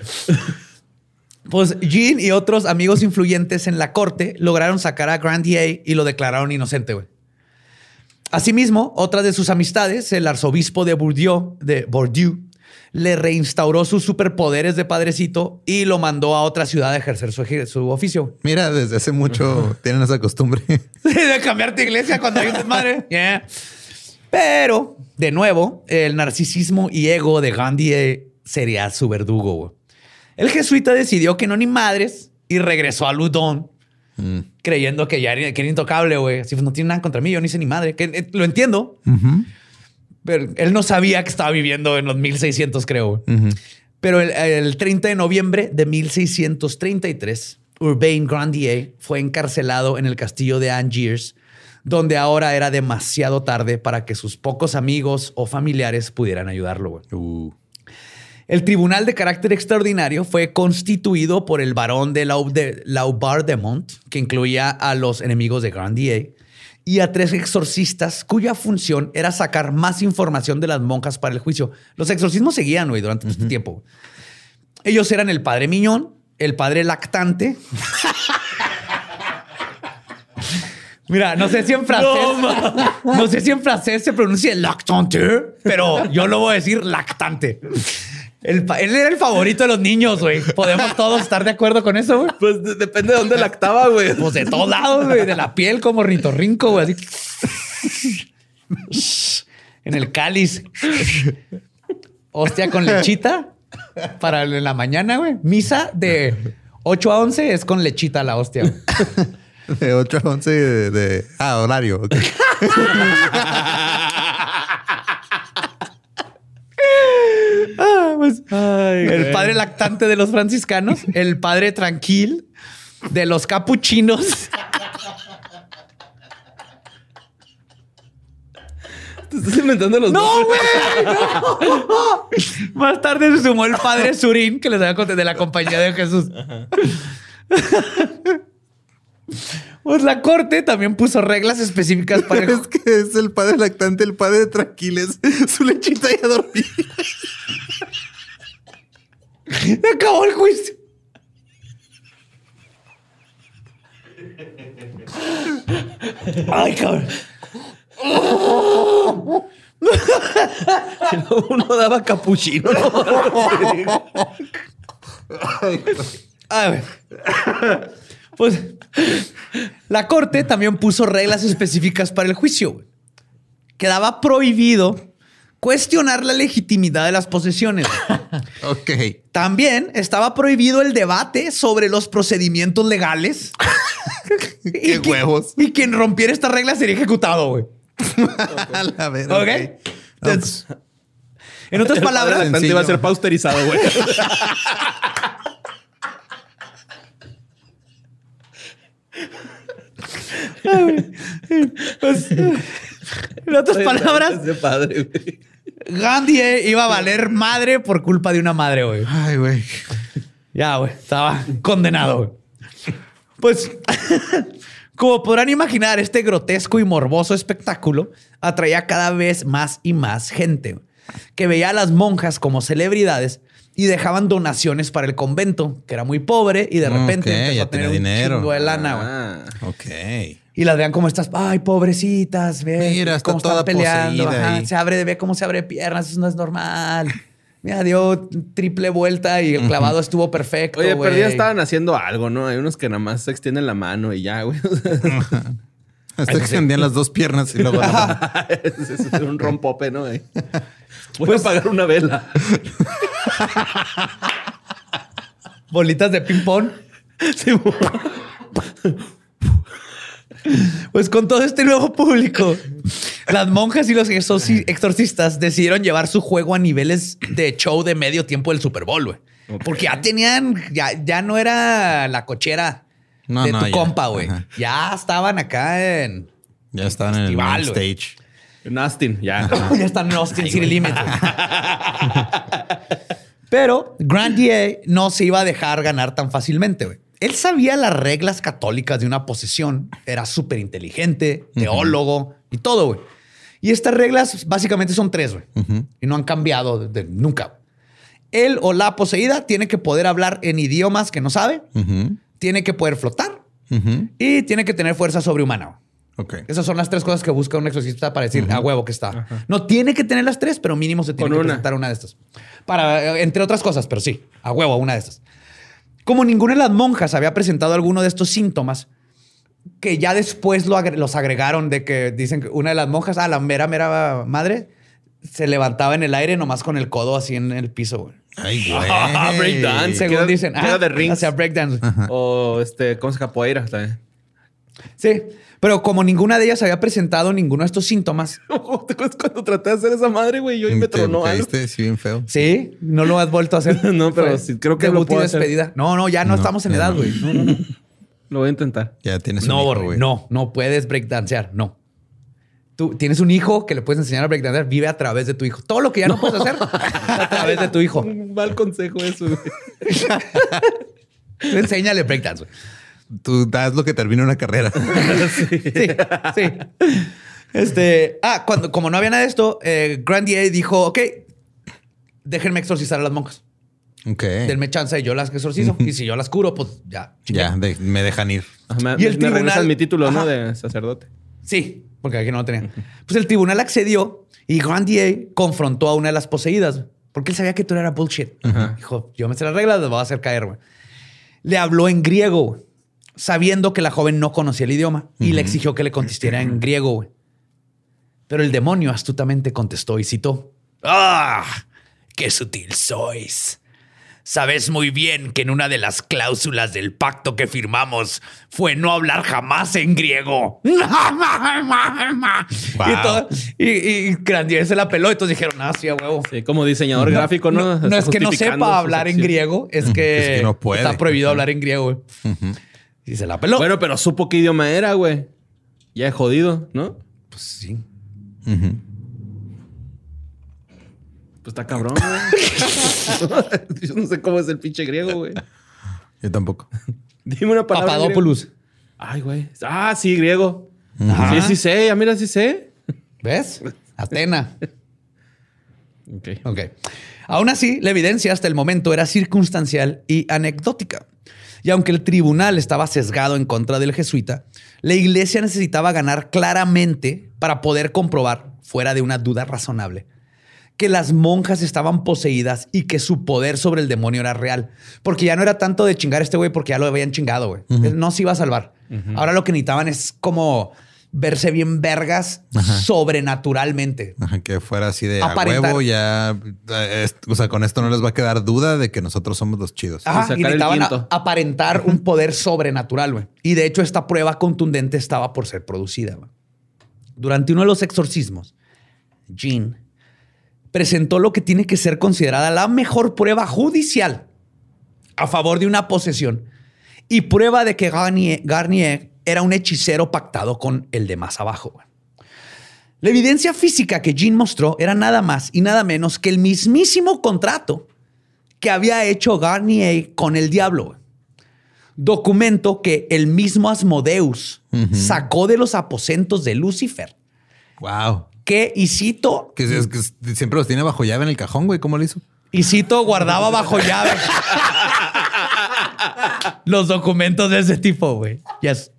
Pues Jean y otros amigos influyentes en la corte lograron sacar a Grandier y lo declararon inocente, güey. Asimismo, otra de sus amistades, el arzobispo de Bordeaux, de Bordeaux, le reinstauró sus superpoderes de padrecito y lo mandó a otra ciudad a ejercer su, oficio. Mira, desde hace mucho tienen esa costumbre. de cambiarte iglesia cuando hay un desmadre. Yeah. Pero, de nuevo, el narcisismo y ego de Gandhi eh, sería su verdugo. El jesuita decidió que no ni madres y regresó a Ludón, creyendo que ya era, que era intocable, güey. Así pues, no tiene nada contra mí, yo no hice ni madre. Que, eh, lo entiendo. Pero él no sabía que estaba viviendo en los 1600, creo. Pero el, el 30 de noviembre de 1633, Urbain Grandier fue encarcelado en el castillo de Angiers, donde ahora era demasiado tarde para que sus pocos amigos o familiares pudieran ayudarlo. güey. Uh, El tribunal de carácter extraordinario fue constituido por el barón de, Lau- de Laubardemont, que incluía a los enemigos de Grandier, y a tres exorcistas cuya función era sacar más información de las monjas para el juicio. Los exorcismos seguían güey, durante este tiempo. Ellos eran el padre Miñón, el padre lactante. Mira, no sé si en francés. No, sé si en francés se pronuncia lactante, pero yo lo voy a decir lactante. El él era el favorito de los niños, güey. Podemos todos estar de acuerdo con eso, güey. Pues de- depende de dónde lactaba, güey. Pues de todos lados, güey. De la piel como ritorrinco, güey. Así. En el cáliz. Hostia con lechita para en la mañana, güey. Misa de 8 a 11 es con lechita la hostia. güey. de 8 a 11 de, de- ah, horario. ok. El padre lactante de los franciscanos, el padre tranquil de los capuchinos. Te estás inventando los ¡No, nombres. güey! ¡No! Más tarde se sumó el padre Surín, que les había contado de la compañía de Jesús. Pues la corte también puso reglas específicas para es que es el padre lactante, el padre tranquiles, su lechita y a dormir. Acabó el juicio. Ay, cabrón. Uno daba capuchino. ¿no? A ver. Pues la corte también puso reglas específicas para el juicio. Quedaba prohibido cuestionar la legitimidad de las posesiones. Ok. También estaba prohibido el debate sobre los procedimientos legales. Qué Y quien- huevos. Y quien rompiera esta regla sería ejecutado, güey. A la verga. ¿Ok? Entonces, en otras palabras, repente iba a ser pausterizado, güey. En otras palabras, Ese padre, güey. Gandhi eh, iba a valer madre por culpa de una madre, güey. Ay, güey. Ya, güey, estaba condenado, güey. Pues, como podrán imaginar, este grotesco y morboso espectáculo atraía cada vez más y más gente güey, que veía a las monjas como celebridades y dejaban donaciones para el convento, que era muy pobre y de repente Ok, empezó ya a tener un dinero. chingo de lana, güey. Ah. Ok. Y las vean como estas, ay, pobrecitas, ve Mira, está cómo están toda peleando. poseída Ajá, ahí. se abre, ve cómo se abre piernas, eso no es normal. Mira, dio triple vuelta y el clavado estuvo perfecto. Oye, güey. pero ya estaban haciendo algo, ¿no? Hay unos que nada más se extienden la mano y ya, güey. Hasta extendían las dos piernas y luego la- es, es un rompope, ¿no? Voy Pues- a apagar una vela. Bolitas de ping-pong. Pues con todo este nuevo público, las monjas y los exorci- exorcistas decidieron llevar su juego a niveles de show de medio tiempo del Super Bowl, güey. Porque ya tenían, ya, ya no era la cochera No, de no, tu ya. compa, güey. Ya estaban acá en. ya estaban en el Festival, main stage. En Austin, ya. ya están en Austin City Limits. güey. Pero Grandier no se iba a dejar ganar tan fácilmente, güey. Él sabía las reglas católicas de una posesión. Era súper inteligente, teólogo y todo, güey. Y estas reglas básicamente son tres, güey. Y no han cambiado de- de- nunca. Él o la poseída tiene que poder hablar en idiomas que no sabe, tiene que poder flotar y tiene que tener fuerza sobrehumana. güey. Ok. Esas son las tres cosas que busca un exorcista para decir a huevo que está. No tiene que tener las tres, pero mínimo se tiene Con que una. presentar una de estas. Para, eh, entre otras cosas, pero sí, a huevo, una de estas. Como ninguna de las monjas había presentado alguno de estos síntomas, que ya después lo agre- los agregaron de que dicen que una de las monjas, ah, la mera, mera madre, se levantaba en el aire nomás con el codo así en el piso, güey. Ay, güey. Ah, breakdance. Según queda- dicen. queda ah, de rings. Hacia breakdance. O este, ¿cómo se capoeira también? Sí, pero como ninguna de ellas había presentado ninguno de estos síntomas, ¿Te acuerdas cuando traté de hacer esa madre, güey? Yo y me ¿Te tronó algo. Sí, bien feo. Sí, no lo has vuelto a hacer. No, pero Fue sí, creo que lo puedo hacer. despedida. No, no, ya no, No, estamos en edad, güey. No, no, no. Lo voy a intentar. Ya tienes un No, hijo, Borre, güey. no, no puedes breakdancear, no. Tú tienes un hijo que le puedes enseñar a breakdancear, vive a través de tu hijo. Todo lo que ya no, puedes hacer a través de tu hijo. Un mal consejo eso, güey. Enséñale breakdance. güey. Tú das lo que termina una carrera. Sí, sí. Este, ah, cuando, como no había nada de esto, eh, Grandier dijo, ok, déjenme exorcizar a las monjas. ok. Denme chance y yo las exorcizo. Y si yo las curo, pues ya. Ya, de- me dejan ir. Ajá, Me, Y el me regresan tribunal- mi título, ¿no? De sacerdote. Sí, porque aquí no lo tenían. Pues el tribunal accedió y Grandier confrontó a una de las poseídas porque él sabía que todo era bullshit. Dijo, yo me sé las reglas, las voy a hacer caer. güey. Le habló en griego, güey, sabiendo que la joven no conocía el idioma y le exigió que le contestara en griego. güey. Pero el demonio astutamente contestó y citó: ¡Ah! ¡Qué sutil sois! Sabes muy bien que en una de las cláusulas del pacto que firmamos fue no hablar jamás en griego. Y, todo- y, y Grandier se la peló. Entonces dijeron, ah, sí, a huevo. Sí, como diseñador gráfico, ¿no? No, no es que no sepa hablar en griego, es que, Es que no puede. está prohibido hablar en griego. güey. Y se la peló. Bueno, pero supo qué idioma era, güey. Ya he jodido, ¿no? pues sí. Pues está cabrón, güey. Yo no sé cómo es el pinche griego, güey. Yo tampoco. Dime una palabra. griego. Papadopoulos. Ay, güey. Ah, sí, griego. Ajá. Sí, sí sé. Ya mira, sí sé. ¿Ves? Atena. Ok. Ok. Aún así, la evidencia hasta el momento era circunstancial y anecdótica. Y aunque el tribunal estaba sesgado en contra del jesuita, la iglesia necesitaba ganar claramente para poder comprobar, fuera de una duda razonable, que las monjas estaban poseídas y que su poder sobre el demonio era real. Porque ya no era tanto de chingar a este güey porque ya lo habían chingado, güey. No se iba a salvar. Ahora lo que necesitaban es como verse bien vergas sobrenaturalmente. Ajá, que fuera así de a Aparentar. huevo, ya. eh, es- o sea, con esto no les va a quedar duda de que nosotros somos los chidos. Ajá, y necesitaban a- aparentar un poder sobrenatural, güey. Y de hecho, esta prueba contundente estaba por ser producida. Durante uno de los exorcismos, Jean presentó lo que tiene que ser considerada la mejor prueba judicial a favor de una posesión y prueba de que Garnier, Garnier era un hechicero pactado con el de más abajo. La evidencia física que Jean mostró era nada más y nada menos que el mismísimo contrato que había hecho Garnier con el diablo. Documento que el mismo Asmodeus sacó de los aposentos de Lucifer. Wow. Que, y cito, Que, es- que siempre los tiene bajo llave en el cajón, güey. ¿Cómo lo hizo? y cito, guardaba bajo llave los documentos de ese tipo, güey. Yes.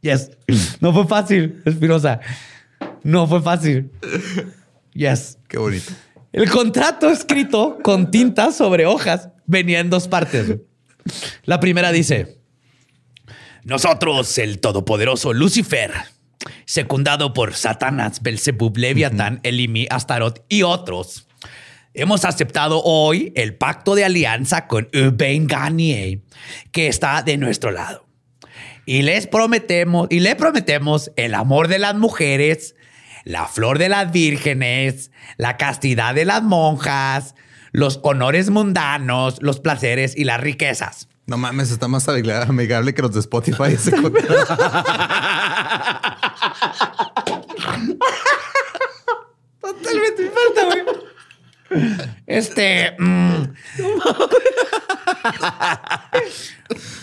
Yes. No fue fácil, Espinosa. No fue fácil. Yes. Qué bonito. El contrato escrito con tinta sobre hojas venía en dos partes. La primera dice: Nosotros, el todopoderoso Lucifer, secundado por Satanás, Belzebub, Leviatán, Elimi, Astaroth y otros, hemos aceptado hoy el pacto de alianza con Urbain Garnier, que está de nuestro lado. Y les prometemos, y le prometemos el amor de las mujeres, la flor de las vírgenes, la castidad de las monjas, los honores mundanos, los placeres y las riquezas. No mames, está más amigable que los de Spotify. ese. Totalmente me falta, güey. Este. mm,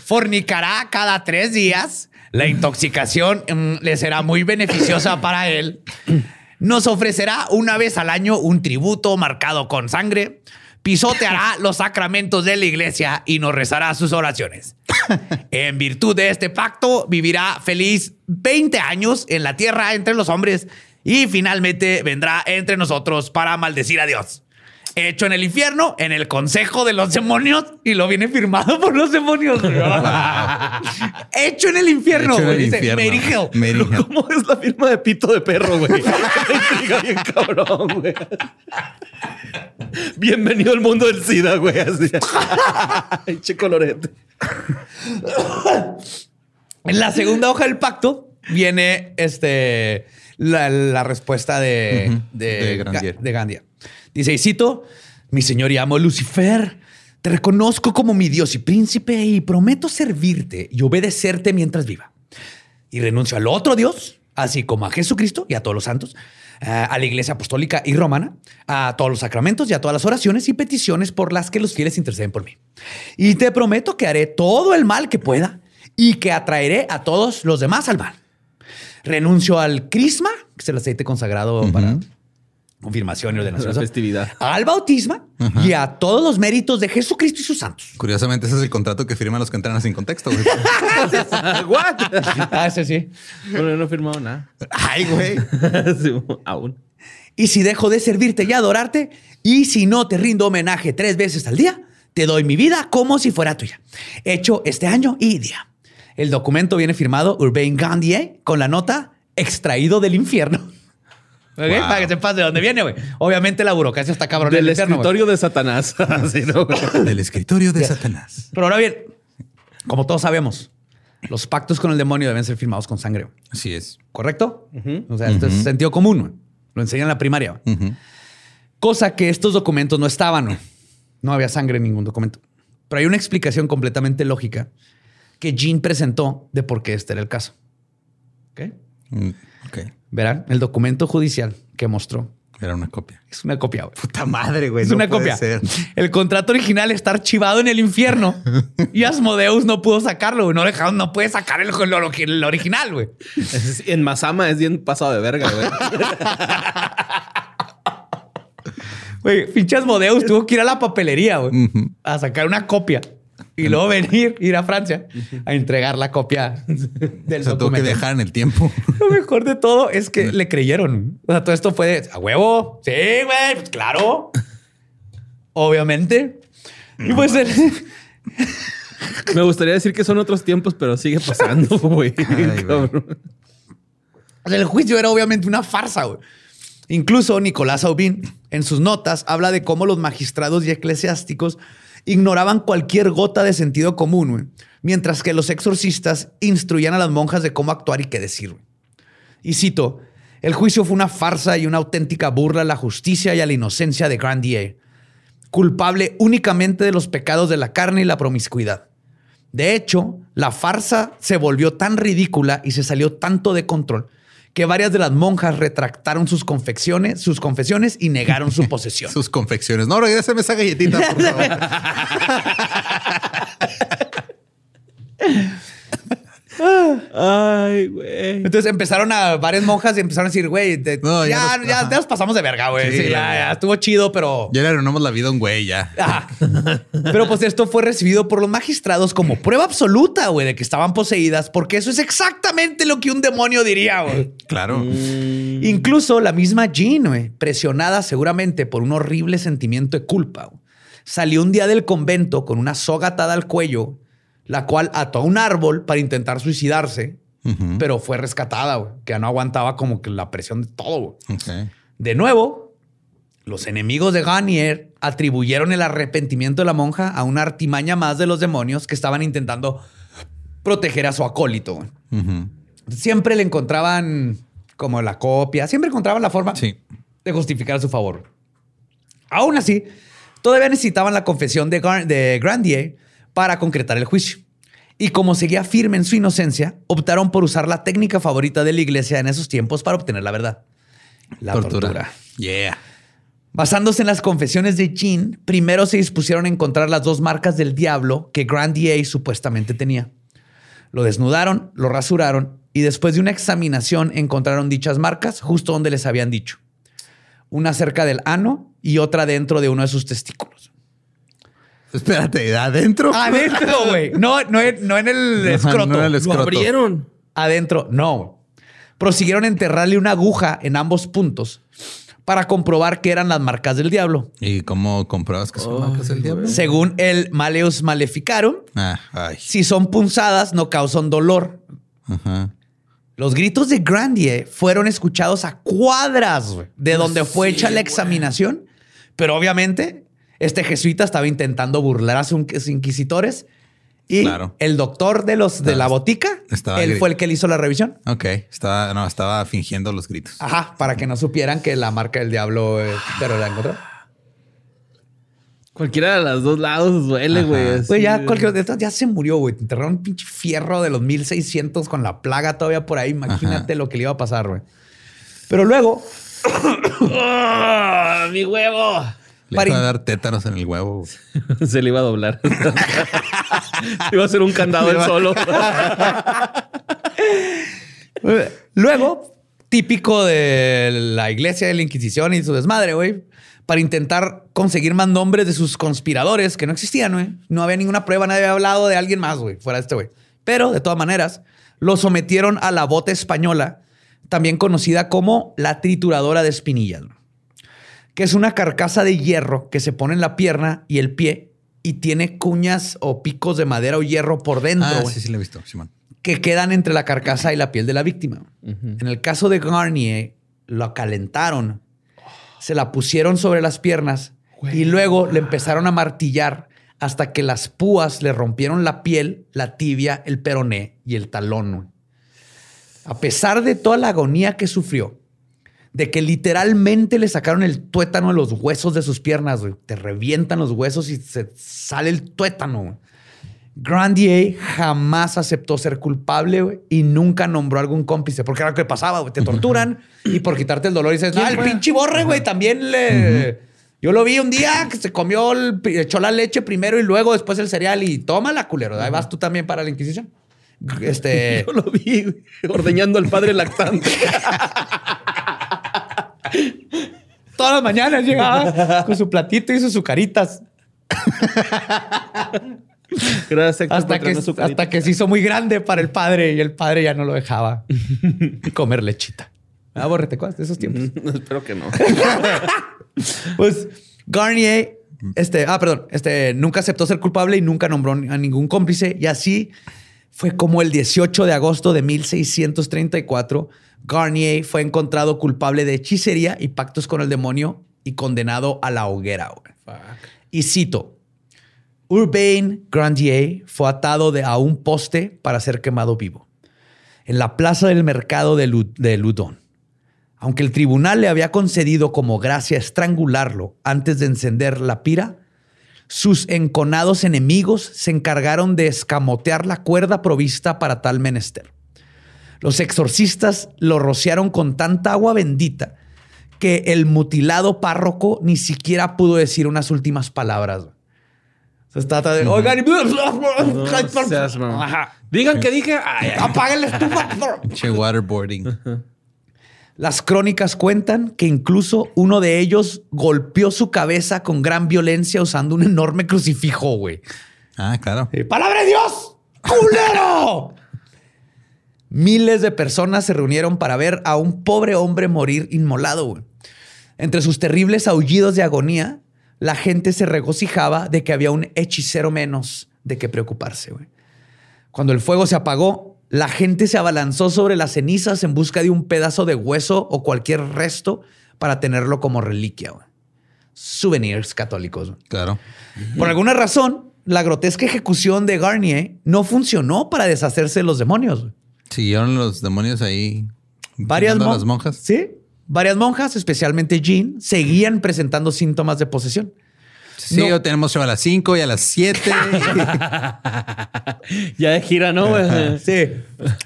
fornicará cada tres días. La intoxicación mm, le será muy beneficiosa para él. Nos ofrecerá una vez al año un tributo marcado con sangre. Pisoteará los sacramentos de la iglesia y nos rezará sus oraciones. En virtud de este pacto, vivirá feliz 20 años en la tierra entre los hombres y finalmente vendrá entre nosotros para maldecir a Dios. Hecho en el infierno, en el consejo de los demonios, y lo viene firmado por los demonios. Hecho en el infierno, güey. Dice infierno. Mary Hill. Mary Hill. ¿Cómo es la firma de pito de perro, güey? Bien cabrón, güey. Bienvenido al mundo del SIDA, güey. Así. Pinche colorete. En la segunda hoja del pacto viene este, la, la respuesta de, Ujú, de, de Grandier. Ga- de Gandia. Dice, y cito, mi señor y amo Lucifer, te reconozco como mi Dios y príncipe y prometo servirte y obedecerte mientras viva. Y renuncio al otro Dios, así como a Jesucristo y a todos los santos, a a la iglesia apostólica y romana, a todos los sacramentos y a todas las oraciones y peticiones por las que los fieles interceden por mí. Y te prometo que haré todo el mal que pueda y que atraeré a todos los demás al mal. Renuncio al crisma, que es el aceite consagrado para confirmación y ordenación. La festividad. Al bautisma y a todos los méritos de Jesucristo y sus santos. Curiosamente, ese es el contrato que firman los que entran sin contexto, güey. ¿What? Ah, ese sí. Bueno, yo no he firmado nada. Ay, güey. Sí, aún. Y si dejo de servirte y adorarte, y si no te rindo homenaje tres veces al día, te doy mi vida como si fuera tuya. Hecho este año y día. El documento viene firmado Urbain Gandier con la nota extraído del infierno. Para que sepas de dónde viene, güey. Obviamente la burocracia está cabrón. Del escritorio de Satanás. Así, ¿no? Del escritorio de Satanás. Pero ahora bien, como todos sabemos, los pactos con el demonio deben ser firmados con sangre. Así es. ¿Correcto? O sea, esto es sentido común. Lo enseñan en la primaria. Cosa que estos documentos no estaban. No había sangre en ningún documento. Pero hay una explicación completamente lógica que Jean presentó de por qué este era el caso. ¿Ok? Mm, Ok. Verán, el documento judicial que mostró Era una copia. es una copia. güey. Puta madre, güey. Es no una puede copia. ser. El contrato original está archivado en el infierno y Asmodeus no pudo sacarlo. güey. No, dejaron, no puede sacar el, el- el original, güey. Es- En Masama es bien pasado de verga, güey. Güey, pinche Asmodeus tuvo que ir a la papelería, güey, a sacar una copia y luego venir, ir a Francia a entregar la copia del O sea, tuvo que documento. dejar en el tiempo. Lo mejor de todo es que le creyeron. O sea, todo esto fue de a huevo. Sí, güey, pues claro. Obviamente. Y pues el- Me gustaría decir que son otros tiempos, pero sigue pasando, güey. el juicio era obviamente una farsa. güey. Incluso Nicolás Aubin, en sus notas, habla de cómo los magistrados y eclesiásticos ignoraban cualquier gota de sentido común, mientras que los exorcistas instruían a las monjas de cómo actuar y qué decir. Y cito, el juicio fue una farsa y una auténtica burla a la justicia y a la inocencia de Grandier, culpable únicamente de los pecados de la carne y la promiscuidad. De hecho, la farsa se volvió tan ridícula y se salió tanto de control que varias de las monjas retractaron sus confecciones, sus confesiones y negaron su posesión. Sus confecciones. No, regrésame esa galletita, por favor. Ay, güey. Entonces empezaron a varias monjas y empezaron a decir, güey, de- No, ya ya, nos- ya, ajá. ya nos pasamos de verga, güey. Sí, Sí, ya, estuvo chido, pero Ya le arruinamos la vida a un güey, ya. Ajá. Pero pues esto fue recibido por los magistrados como prueba absoluta, güey, de que estaban poseídas, porque eso es exactamente lo que un demonio diría, güey. Claro. Incluso la misma Jean, güey, presionada seguramente por un horrible sentimiento de culpa, güey, salió un día del convento con una soga atada al cuello, la cual ató a un árbol para intentar suicidarse, pero fue rescatada, güey, que no aguantaba como que la presión de todo. De nuevo, los enemigos de Garnier atribuyeron el arrepentimiento de la monja a una artimaña más de los demonios que estaban intentando proteger a su acólito. güey. Siempre le encontraban como la copia, siempre encontraban la forma Sí. de justificar a su favor. Aún así, todavía necesitaban la confesión de, Gar- de Grandier para concretar el juicio. Y como seguía firme en su inocencia, optaron por usar la técnica favorita de la iglesia en esos tiempos para obtener la verdad. La tortura. Yeah. Basándose en las confesiones de Jean, primero se dispusieron a encontrar las dos marcas del diablo que Grandier supuestamente tenía. Lo desnudaron, lo rasuraron y después de una examinación encontraron dichas marcas justo donde les habían dicho. Una cerca del ano y otra dentro de uno de sus testículos. Espérate, ¿adentro? Adentro, güey. No, no, en- no en el escroto. no en el Lo escroto. abrieron. Adentro, no. Prosiguieron a enterrarle una aguja en ambos puntos para comprobar que eran las marcas del diablo. ¿Y cómo compruebas que son marcas del diablo? Según el Maleus Maleficarum, Ah, ay. si son punzadas no causan dolor. Ajá. Los gritos de Grandier fueron escuchados a cuadras de donde fue hecha la examinación, pero obviamente este jesuita estaba intentando burlar a sus inquisitores y Claro. el doctor de los de la botica, estaba él fue el que le hizo la revisión. Ok. Estaba, no, estaba fingiendo los gritos. Ajá, para que no supieran que la marca del diablo, eh, pero la encontró. Cualquiera de los dos lados duele, güey. ya cualquier ya se murió, güey. Te enterraron un pinche fierro de los 1600 con la plaga todavía por ahí. Imagínate lo que le iba a pasar, güey. Pero luego, ¡Ah, mi huevo! Le Pari- iba a dar tétanos en el huevo. Se le iba a doblar. iba a ser un candado él solo. luego, típico de la iglesia de la Inquisición y su desmadre, güey, para intentar conseguir más nombres de sus conspiradores que no existían, güey. No había ninguna prueba, nadie había hablado de alguien más, güey, fuera de este güey. Pero, de todas maneras, lo sometieron a la bota española, también conocida como la trituradora de espinillas, güey, que es una carcasa de hierro que se pone en la pierna y el pie y tiene cuñas o picos de madera o hierro por dentro, Ah, sí, sí, lo he visto, Simón. que quedan entre la carcasa y la piel de la víctima. En el caso de Garnier, lo calentaron, se la pusieron sobre las piernas y luego le empezaron a martillar hasta que las púas le rompieron la piel, la tibia, el peroné y el talón. A pesar de toda la agonía que sufrió, de que literalmente le sacaron el tuétano de los huesos de sus piernas, güey. Te revientan los huesos y se sale el tuétano. güey. Grandier jamás aceptó ser culpable güey, y nunca nombró algún cómplice, porque era lo que pasaba, güey. Te torturan y por quitarte el dolor dices, ah, el pinche borre, güey, también le... Yo lo vi un día que se comió, el- echó la leche primero y luego después el cereal y toma la culero. Ahí vas tú también para la Inquisición. Este... Yo lo vi ordeñando al padre lactante. Todas las mañanas llegaba con su platito y sus azucaritas. Gracias, Hasta que, hasta se hizo muy grande para el padre y el padre ya no lo dejaba comer lechita. Ah, borre, ¿te acuerdas de esos tiempos? Espero que no. Pues Garnier, este, ah, perdón, este, nunca aceptó ser culpable y nunca nombró a ningún cómplice. Y así fue como el 18 de agosto de 1634, Garnier fue encontrado culpable de hechicería y pactos con el demonio y condenado a la hoguera. Y cito, Urbain Grandier fue atado de, a un poste para ser quemado vivo en la plaza del mercado de, Lu- de Ludon. Aunque el tribunal le había concedido como gracia estrangularlo antes de encender la pira, sus enconados enemigos se encargaron de escamotear la cuerda provista para tal menester. Los exorcistas lo rociaron con tanta agua bendita que el mutilado párroco ni siquiera pudo decir unas últimas palabras. Se trata de, oigan. Digan que dije. Apaguen la estufa. Che, waterboarding. Las crónicas cuentan que incluso uno de ellos golpeó su cabeza con gran violencia usando un enorme crucifijo, güey. Ah, claro. ¡Palabra de Dios! ¡Culero! Miles de personas se reunieron para ver a un pobre hombre morir inmolado, güey. Entre sus terribles aullidos de agonía, la gente se regocijaba de que había un hechicero menos de que preocuparse, güey. Cuando el fuego se apagó, la gente se abalanzó sobre las cenizas en busca de un pedazo de hueso o cualquier resto para tenerlo como reliquia. güey. Souvenirs católicos. Claro. Por alguna razón, la grotesca ejecución de Garnier no funcionó para deshacerse de los demonios. Siguieron los demonios ahí. Varias mon- las monjas. Sí. Varias monjas, especialmente Jean, seguían presentando síntomas de posesión. Sí, No. o tenemos show a las 5 y a las 7. Ya de gira, ¿no? Sí.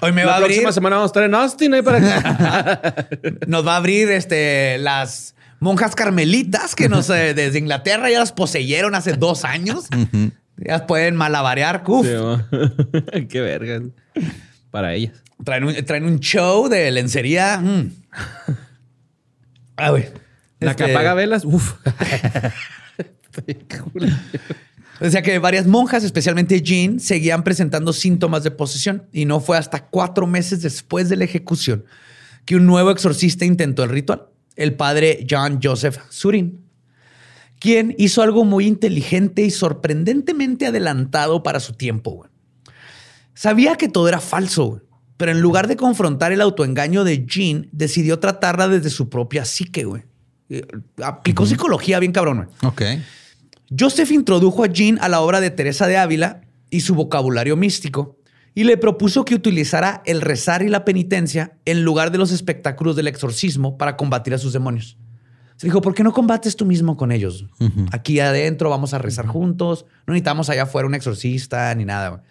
Hoy me La va a abrir, próxima semana vamos a estar en Austin ahí para nos va a abrir este, las monjas carmelitas que nos eh, desde Inglaterra ya las poseyeron hace dos años. Ya pueden malabarear. Uf. Sí, ¿no? Qué verga. Para ellas. Traen un, traen un show de lencería. mm. Ah, güey. La Este, que apaga velas. Uf. Decía que varias monjas, especialmente Jean, seguían presentando síntomas de posesión y no fue hasta cuatro meses después de la ejecución que un nuevo exorcista intentó el ritual, el padre John Joseph Surin, quien hizo algo muy inteligente y sorprendentemente adelantado para su tiempo. Sabía que todo era falso, pero en lugar de confrontar el autoengaño de Jean, decidió tratarla desde su propia psique. güey. Eh, Aplicó psicología bien cabrón. güey. ok. Joseph introdujo a Jean a la obra de Teresa de Ávila y su vocabulario místico y le propuso que utilizara el rezar y la penitencia en lugar de los espectáculos del exorcismo para combatir a sus demonios. Se dijo, ¿por qué no combates tú mismo con ellos? Aquí adentro vamos a rezar juntos, no necesitamos allá afuera un exorcista ni nada. güey.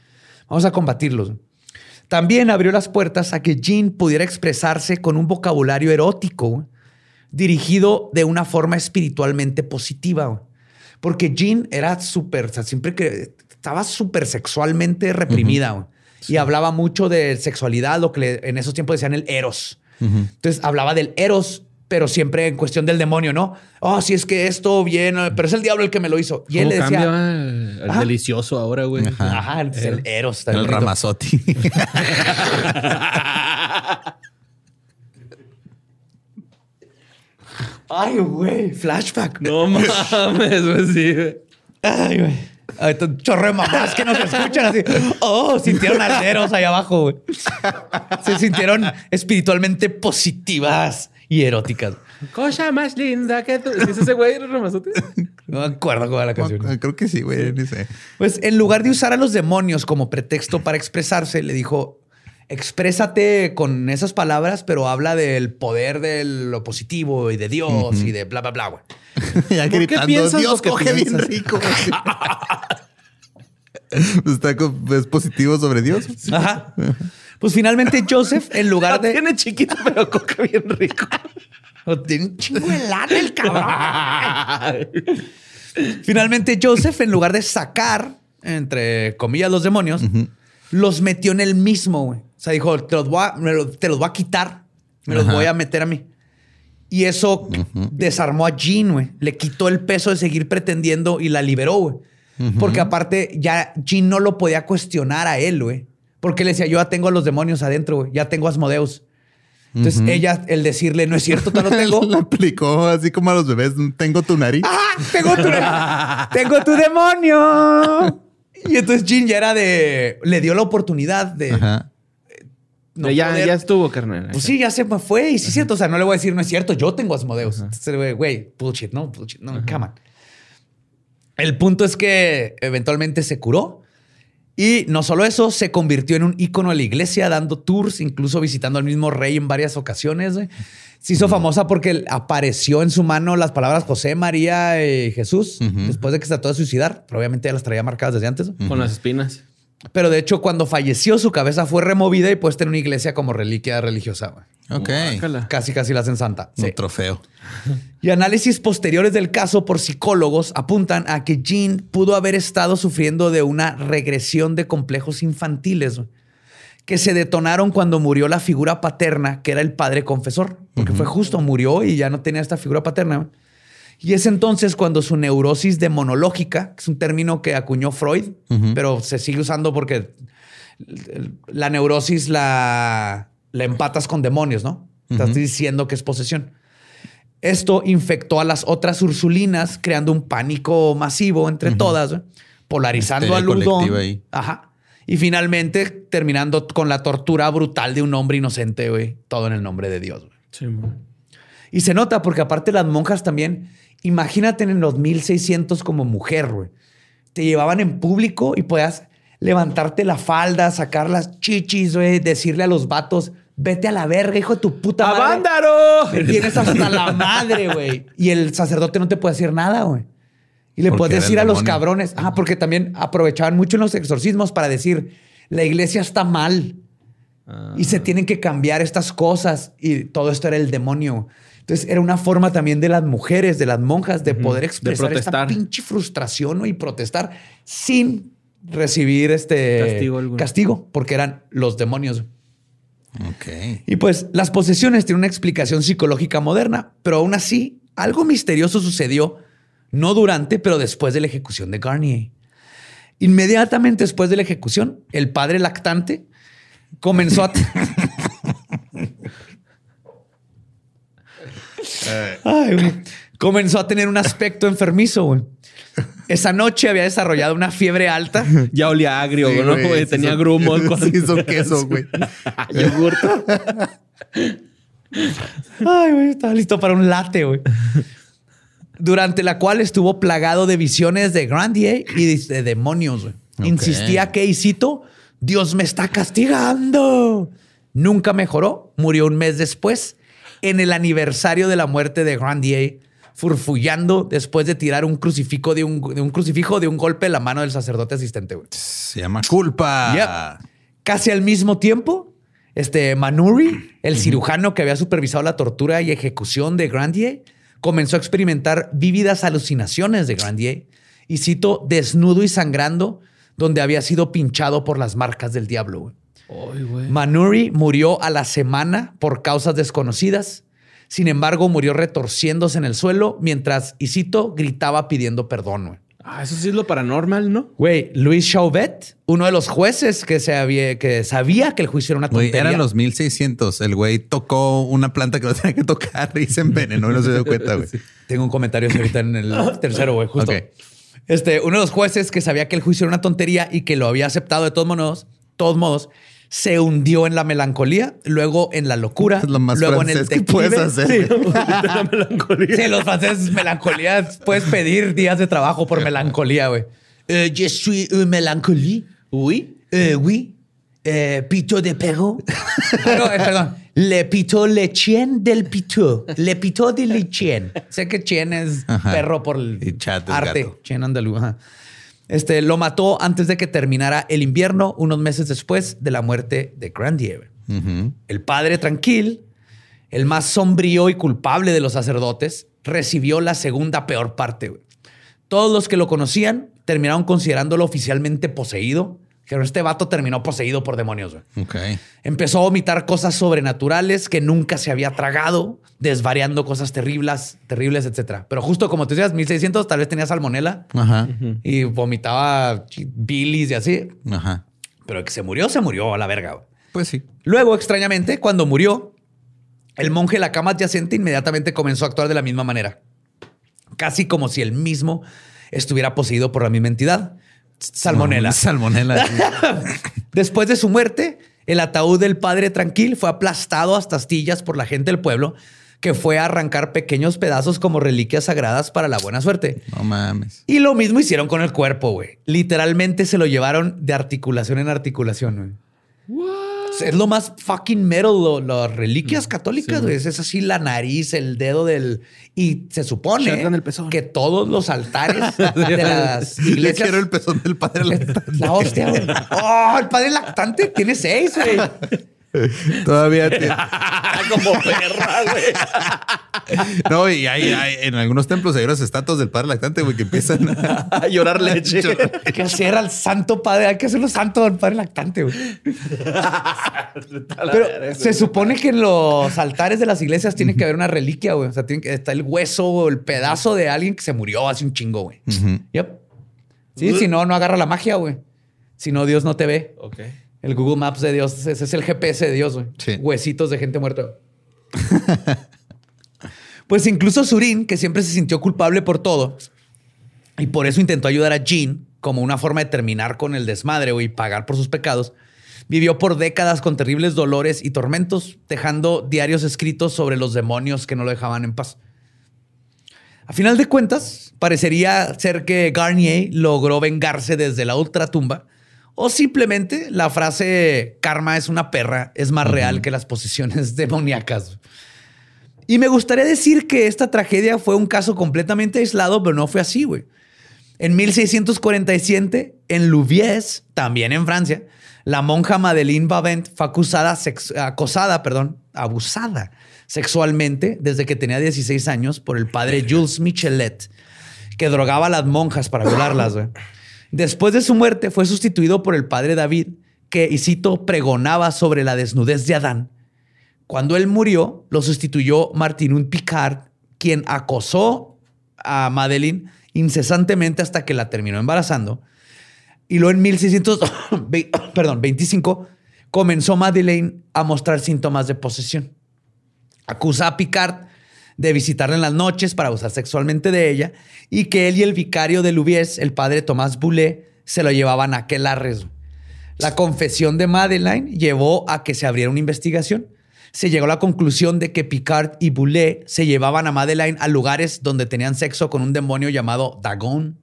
Vamos a combatirlos. También abrió las puertas a que Jean pudiera expresarse con un vocabulario erótico dirigido de una forma espiritualmente positiva. Porque Jean era súper, o sea, siempre que estaba súper sexualmente reprimida y hablaba mucho de sexualidad, lo que en esos tiempos decían el eros. Entonces hablaba del eros, pero siempre en cuestión del demonio, ¿no? Oh, si es que esto viene, pero es el diablo el que me lo hizo. Y él ¿Cómo le decía, cambia Ajá. delicioso ahora, güey? Ajá. ajá, el, el eros. está El bonito. Ramazotti. Ay, güey, flashback. No mames, güey, sí, güey. Ay, güey. Ahorita un chorro de mamás que nos escuchan así. Oh, sintieron alderos ahí abajo, güey. Se sintieron espiritualmente positivas y eróticas. Cosa más linda que tú. ¿Sí es ese güey, Ramazote? No me acuerdo cuál era la canción. Creo que sí, güey. Ni sé. Pues en lugar de usar a los demonios como pretexto para expresarse, le dijo, exprésate con esas palabras, pero habla del poder de lo positivo y de Dios y de bla, bla, bla, güey. ya ¿Por qué gritando, piensas Dios que coge bien piensas?" rico. Está es positivo sobre Dios. Ajá. Pues finalmente Joseph, en lugar La de... tiene chiquito, pero coca bien rico. Tiene un chingo de lana el cabrón. Finalmente, Joseph, en lugar de sacar, entre comillas, los demonios, los metió en el mismo, güey. O sea, dijo, te los voy a, me lo- te los voy a quitar, me los Ajá. voy a meter a mí. Y eso desarmó a Jean, güey. Le quitó el peso de seguir pretendiendo y la liberó, güey. Porque aparte ya Jean no lo podía cuestionar a él, güey. Porque le decía, yo ya tengo a los demonios adentro, güey. Ya tengo a Asmodeus. Entonces ella, el decirle, no es cierto, te lo tengo. Lo aplicó así como a los bebés. Tengo tu nariz. ¡Ah! Tengo tu, tengo tu demonio. Y entonces Jean ya era de. Le dio la oportunidad de. Ajá. no ya, poder- ya estuvo, carnal. Pues sí, ya se me fue. Y sí, es cierto. O sea, no le voy a decir, no es cierto. Yo tengo Asmodeus. Entonces, güey, güey, bullshit, no, bullshit, no, come on. El punto es que eventualmente se curó. Y no solo eso, se convirtió en un ícono de la iglesia, dando tours, incluso visitando al mismo rey en varias ocasiones. Se hizo famosa porque apareció en su mano las palabras José, María y Jesús, después de que se trató de suicidar. Pero obviamente ya las traía marcadas desde antes. Con las espinas. Pero de hecho, cuando falleció, su cabeza fue removida y puesta en una iglesia como reliquia religiosa. güey. Ok. Casi, casi la hacen santa. Sí. Un trofeo. Y análisis posteriores del caso por psicólogos apuntan a que Jean pudo haber estado sufriendo de una regresión de complejos infantiles güey, que se detonaron cuando murió la figura paterna, que era el padre confesor, porque fue justo, murió y ya no tenía esta figura paterna. güey. Y es entonces cuando su neurosis demonológica, que es un término que acuñó Freud, pero se sigue usando porque la neurosis la, la empatas con demonios, ¿no? Estás diciendo que es posesión. Esto infectó a las otras ursulinas, creando un pánico masivo entre todas, polarizando al Ludón. ahí. Ajá. Y finalmente terminando con la tortura brutal de un hombre inocente, güey. Todo en el nombre de Dios, güey. Sí, man. Y se nota porque aparte las monjas también, imagínate en los 1600 como mujer, güey. Te llevaban en público y podías levantarte la falda, sacar las chichis, güey, decirle a los vatos, vete a la verga, hijo de tu puta madre. ¡Avándaro! Me tienes hasta la madre, güey. Y el sacerdote no te puede decir nada, güey. Y le puedes decir a los cabrones. Ah, porque también aprovechaban mucho en los exorcismos para decir, la iglesia está mal. Y se tienen que cambiar estas cosas. Y todo esto era el demonio. Entonces era una forma también de las mujeres, de las monjas, de poder expresar esta protestar. pinche frustración ¿no? y protestar sin recibir este Castigo alguno. castigo, porque eran los demonios. Ok. Y pues las posesiones tienen una explicación psicológica moderna, pero aún así algo misterioso sucedió, no durante, pero después de la ejecución de Garnier. Inmediatamente después de la ejecución, el padre lactante comenzó a... Ay, güey. comenzó a tener un aspecto enfermizo. güey. Esa noche había desarrollado una fiebre alta Ya olía agrio, Sí, ¿no? güey, Tenía hizo- grumos. cuando- sí hizo queso, güey. Yogurto. Ay, güey, estaba listo para un latte, güey. Durante la cual estuvo plagado de visiones de Grandier y de, de demonios. güey. Insistía que, y cito, Dios me está castigando. Nunca mejoró. Murió un mes después, en el aniversario de la muerte de Grandier, furfullando después de tirar un crucifijo de un, de un crucifijo de un golpe en la mano del sacerdote asistente. güey. Se llama culpa. Yep. Casi al mismo tiempo, este Manuri, el cirujano que había supervisado la tortura y ejecución de Grandier, comenzó a experimentar vívidas alucinaciones de Grandier y cito desnudo y sangrando donde había sido pinchado por las marcas del diablo. güey. Güey. Manuri murió a la semana por causas desconocidas. Sin embargo, murió retorciéndose en el suelo mientras, y cito, gritaba pidiendo perdón. güey. Ah, eso sí es lo paranormal, ¿no? Güey, Luis Chauvet, uno de los jueces que, se había, que sabía que el juicio era una Güey, tontería. eran los 1600. El güey tocó una planta que no tenía que tocar y se envenenó y no se dio cuenta, güey. Tengo un comentario ahorita en el tercero, güey, justo. Este, uno de los jueces que sabía que el juicio era una tontería y que lo había aceptado de todos modos, todos modos, se hundió en la melancolía, luego en la locura, Es lo más luego en el que puedes hacer, Sí. la melancolía. Sí, los franceses, melancolía. Puedes pedir días de trabajo por melancolía, güey. Eh, je suis une mélancolie. Uy. Eh, oui. Eh, pito de perro. No, eh, perdón. Le pito le chien del pito. Le pito de le chien. Sé que chien es Ajá. perro por el Y chat arte. gato. Chien andaluz. ajá. Este, lo mató antes de que terminara el invierno, unos meses después de la muerte de Grandier. El padre tranquil, el más sombrío y culpable de los sacerdotes, recibió la segunda peor parte. Todos los que lo conocían terminaron considerándolo oficialmente poseído, Que este vato terminó poseído por demonios. güey. Empezó a vomitar cosas sobrenaturales que nunca se había tragado, desvariando cosas terribles, terribles, etcétera. Pero justo como te decías, 1600 tal vez tenía salmonela Ajá. y vomitaba bilis y así. Ajá. Pero que se murió, se murió a la verga. güey. Pues sí. Luego, extrañamente, cuando murió, el monje de la cama adyacente inmediatamente comenzó a actuar de la misma manera. Casi como si él mismo estuviera poseído por la misma entidad. Salmonela. Salmonela. Después de su muerte, el ataúd del padre Tranquil fue aplastado hasta astillas por la gente del pueblo, que fue a arrancar pequeños pedazos como reliquias sagradas para la buena suerte. No mames. Y lo mismo hicieron con el cuerpo, güey. Literalmente se lo llevaron de articulación en articulación, güey. Es lo más fucking metal, lo- las reliquias católicas, güey. Es así la nariz, el dedo del... Y se supone que todos los altares de las Le iglesias... quiero el pezón del padre. La hostia, güey. Oh, el padre lactante tiene seis, güey. Todavía. te- Como perra, güey. No, y hay, hay- en algunos templos hay unas estatuas del padre lactante, güey, que empiezan a. A llorar leche. Hay que hacer al santo padre, hay que hacerlo santo al padre lactante, güey. Pero se supone que en los altares de las iglesias tiene que haber una reliquia, güey. O sea, tiene que estar el hueso o el pedazo de alguien que se murió hace un chingo, güey. Yep. Sí, si no, no agarra la magia, güey. Si no, Dios no te ve. Ok. El Google Maps de Dios, ese es el GPS de Dios, güey. Sí. Huesitos de gente muerta. pues incluso Surin, que siempre se sintió culpable por todo, y por eso intentó ayudar a Jean como una forma de terminar con el desmadre güey, y pagar por sus pecados, vivió por décadas con terribles dolores y tormentos, dejando diarios escritos sobre los demonios que no lo dejaban en paz. A final de cuentas, parecería ser que Garnier logró vengarse desde la ultratumba, o simplemente la frase karma es una perra es más real que las posiciones demoníacas. Y me gustaría decir que esta tragedia fue un caso completamente aislado, pero no fue así, güey. En 1647, en Louviers, también en Francia, la monja Madeleine Bavent fue acusada, sex- acosada, perdón, abusada sexualmente desde que tenía 16 años por el padre Jules Michelet, que drogaba a las monjas para violarlas. güey. Después de su muerte, fue sustituido por el padre David, que, y cito, pregonaba sobre la desnudez de Adán. Cuando él murió, lo sustituyó Martinun Picard, quien acosó a Madeleine incesantemente hasta que la terminó embarazando. Y luego en 1625 comenzó Madeleine a mostrar síntomas de posesión. Acusa a Picard de visitarla en las noches para abusar sexualmente de ella y que él y el vicario de Louviers, el padre Tomás Boulet, se lo llevaban a Aquelarres. La confesión de Madeleine llevó a que se abriera una investigación. Se llegó a la conclusión de que Picard y Boulet se llevaban a Madeleine a lugares donde tenían sexo con un demonio llamado Dagon.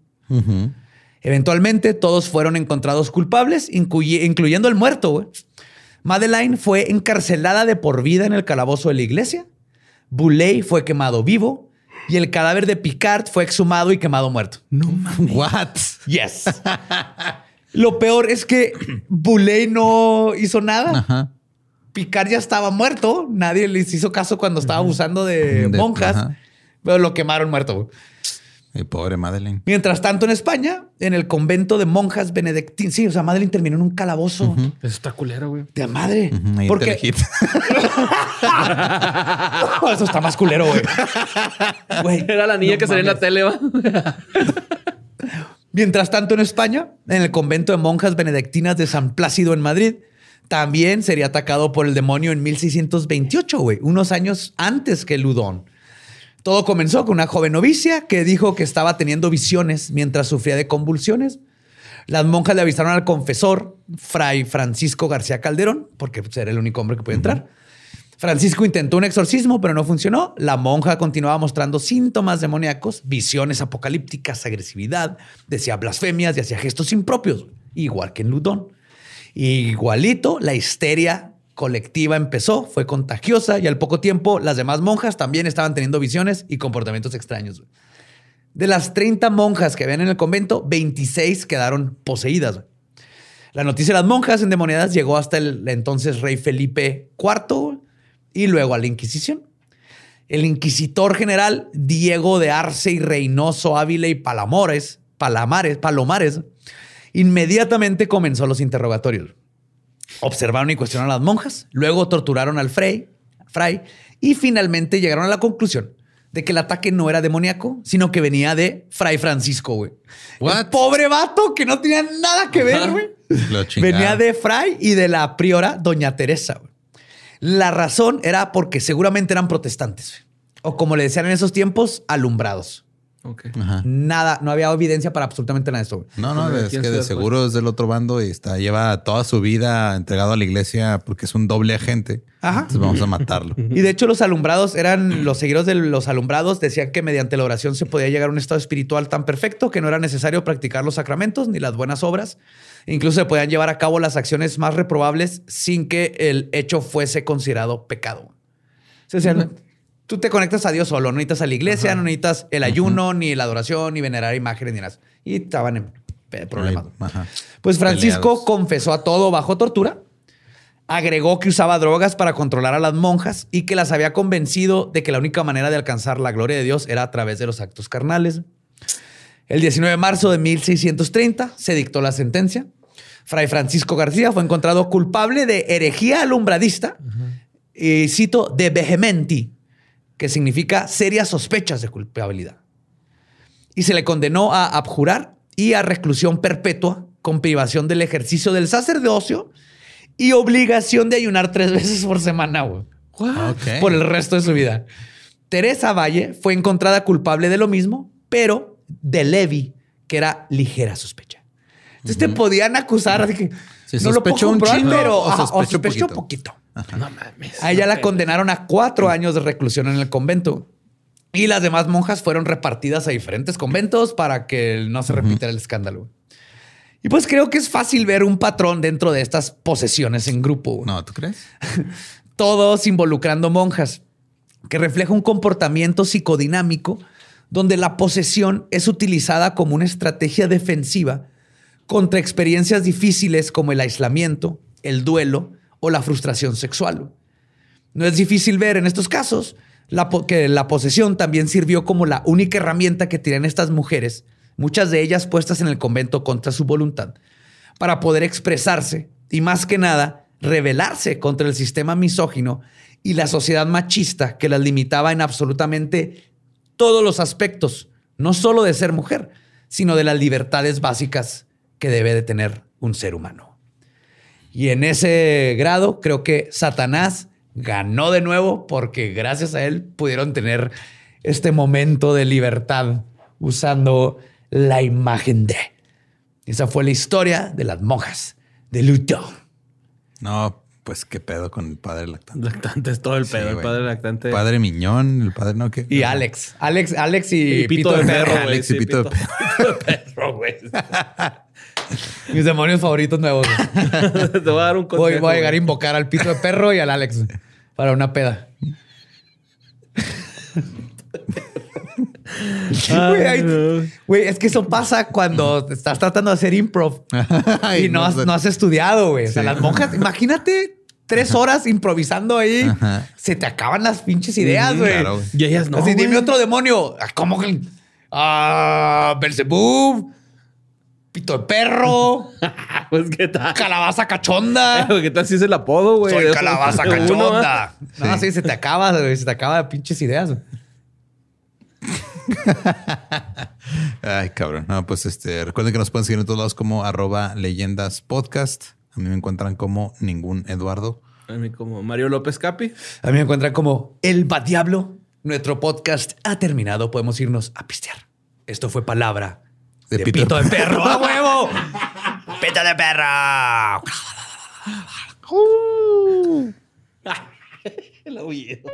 Eventualmente todos fueron encontrados culpables, incluye- incluyendo el muerto. Madeleine fue encarcelada de por vida en el calabozo de la iglesia. Boulet fue quemado vivo y el cadáver de Picard fue exhumado y quemado muerto. No mames. What? Yes. Lo peor es que Boulet no hizo nada. Ajá. Picard ya estaba muerto. Nadie les hizo caso cuando estaba abusando de, De- monjas. ajá. Pero lo quemaron muerto. Y pobre Madeleine. Mientras tanto, en España, en el convento de monjas benedictinas. Sí, o sea, Madeleine terminó en un calabozo. Eso está culero, güey. De madre. Ujú, ahí Porque eso está más culero, güey. Güey, Era la niña no que salía en la tele, ¿va? Mientras tanto, en España, en el convento de monjas benedictinas de San Plácido en Madrid, también sería atacado por el demonio en 1628, güey, unos años antes que Ludón. Todo comenzó con una joven novicia que dijo que estaba teniendo visiones mientras sufría de convulsiones. Las monjas le avisaron al confesor, Fray Francisco García Calderón, porque pues, era el único hombre que podía entrar. Francisco intentó un exorcismo, pero no funcionó. La monja continuaba mostrando síntomas demoníacos, visiones apocalípticas, agresividad, decía blasfemias y hacía gestos impropios, igual que en Ludón. Igualito, la histeria colectiva empezó, fue contagiosa y al poco tiempo las demás monjas también estaban teniendo visiones y comportamientos extraños. De las 30 monjas que habían en el convento, 26 quedaron poseídas. La noticia de las monjas endemoniadas llegó hasta el entonces rey Felipe IV y luego a la Inquisición. El inquisitor general Diego de Arce y Reynoso Ávila y Palamores, Palamares, Palomares Inmediatamente comenzó los interrogatorios. Observaron y cuestionaron a las monjas, luego torturaron al Frey, Fray y finalmente llegaron a la conclusión de que el ataque no era demoníaco, sino que venía de Fray Francisco, güey. El pobre vato que no tenía nada que ver, güey. Venía de Fray y de la priora Doña Teresa. güey. La razón era porque seguramente eran protestantes. O como le decían en esos tiempos, alumbrados. Ok. Ajá. Nada, no había evidencia para absolutamente nada de esto. No, no, es ¿Quién que de da seguro es del otro bando y está, lleva toda su vida entregado a la iglesia porque es un doble agente. Ajá. Entonces vamos a matarlo. Y de hecho los alumbrados eran los seguidores de los alumbrados decían que mediante la oración se podía llegar a un estado espiritual tan perfecto que no era necesario practicar los sacramentos ni las buenas obras. Incluso se podían llevar a cabo las acciones más reprobables sin que el hecho fuese considerado pecado. O sea, tú te conectas a Dios solo, no necesitas a la iglesia, no necesitas el ayuno, ni la adoración, ni venerar imágenes, ni nada. Y estaban en problemas. Ajá. Pues Francisco Peleados. confesó a todo bajo tortura. Agregó que usaba drogas para controlar a las monjas y que las había convencido de que la única manera de alcanzar la gloria de Dios era a través de los actos carnales. El 19 de marzo de 1630 se dictó la sentencia. Fray Francisco García fue encontrado culpable de herejía alumbradista y cito de vehementi, que significa serias sospechas de culpabilidad y se le condenó a abjurar y a reclusión perpetua con privación del ejercicio del sacerdocio y obligación de ayunar tres veces por semana güey, por el resto de su vida. Teresa Valle fue encontrada culpable de lo mismo, pero de Levi, que era ligera sospecha. Entonces te podían acusar así que Sí, no lo puedo sospecho un chingo pero o ajá, o sospecho sospecho poquito. poquito. No mames. A ella la condenaron a cuatro años de reclusión en el convento. Y las demás monjas fueron repartidas a diferentes conventos para que no se repitiera el escándalo. Y pues creo que es fácil ver un patrón dentro de estas posesiones en grupo. No, ¿tú crees? Todos involucrando monjas, que refleja un comportamiento psicodinámico donde la posesión es utilizada como una estrategia defensiva contra experiencias difíciles como el aislamiento, el duelo o la frustración sexual. No es difícil ver en estos casos que la posesión también sirvió como la única herramienta que tienen estas mujeres, muchas de ellas puestas en el convento contra su voluntad, para poder expresarse y más que nada rebelarse contra el sistema misógino y la sociedad machista que las limitaba en absolutamente todos los aspectos, no solo de ser mujer, sino de las libertades básicas que debe de tener un ser humano. Y en ese grado creo que Satanás ganó de nuevo porque gracias a él pudieron tener este momento de libertad usando la imagen de. Esa fue la historia de las monjas de Luton. No, pues qué pedo con el padre lactante. Lactante es todo el Sí, pedo. el padre lactante. Padre Miñón, el padre no qué. Y Alex. Alex, Alex y, Y pito, de perro, güey. Alex y pito de pito de perro, güey. Mis demonios favoritos nuevos. Te voy a dar un consejo. Voy, voy a llegar a invocar al pito de perro y al Alex para una peda. Güey, Ay, ahí- no. Güey, es que eso pasa cuando estás tratando de hacer improv Ay, y no, has, no has estudiado, güey. O sea, Sí. las monjas, imagínate tres horas improvisando ahí. Ajá. Se te acaban las pinches ideas, güey. claro. Y ellas no. Así, dime otro demonio. ¿Cómo que? Ah, Belzebub, pito de perro, Pues qué tal. calabaza cachonda. ¿Qué tal si es el apodo, güey? Soy calabaza cachonda. No, Sí. sí, se te acaba, güey. Se te acaba de pinches ideas. Ay, cabrón. No, pues este, recuerden que nos pueden seguir en todos lados como arroba leyendas podcast. A mí me encuentran como ningún Eduardo. A mí como Mario López Capi. A mí me encuentran como El Diablo. Nuestro podcast ha terminado. Podemos irnos a pistear. Esto fue palabra De de, pito pito, de perro. ¡A huevo! ¡Pito de perro! El aullido.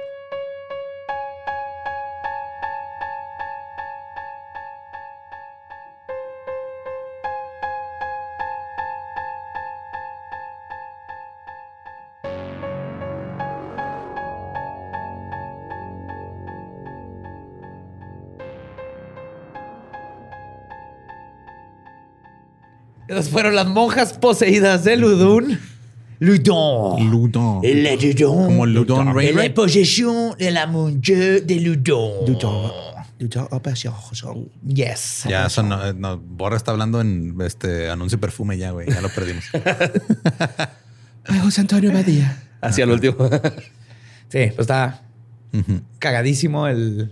Esas fueron las monjas poseídas de Ludun. Ludon. Ludon. La Ludon. Como Ludon Ray La posesión de la mujer de Ludon. Yes. Ya, eso no, no, Borra está hablando en este anuncio perfume ya, güey. Ya lo perdimos. Ay, José Antonio Badía. Hacia el último. Sí, pues está cagadísimo el,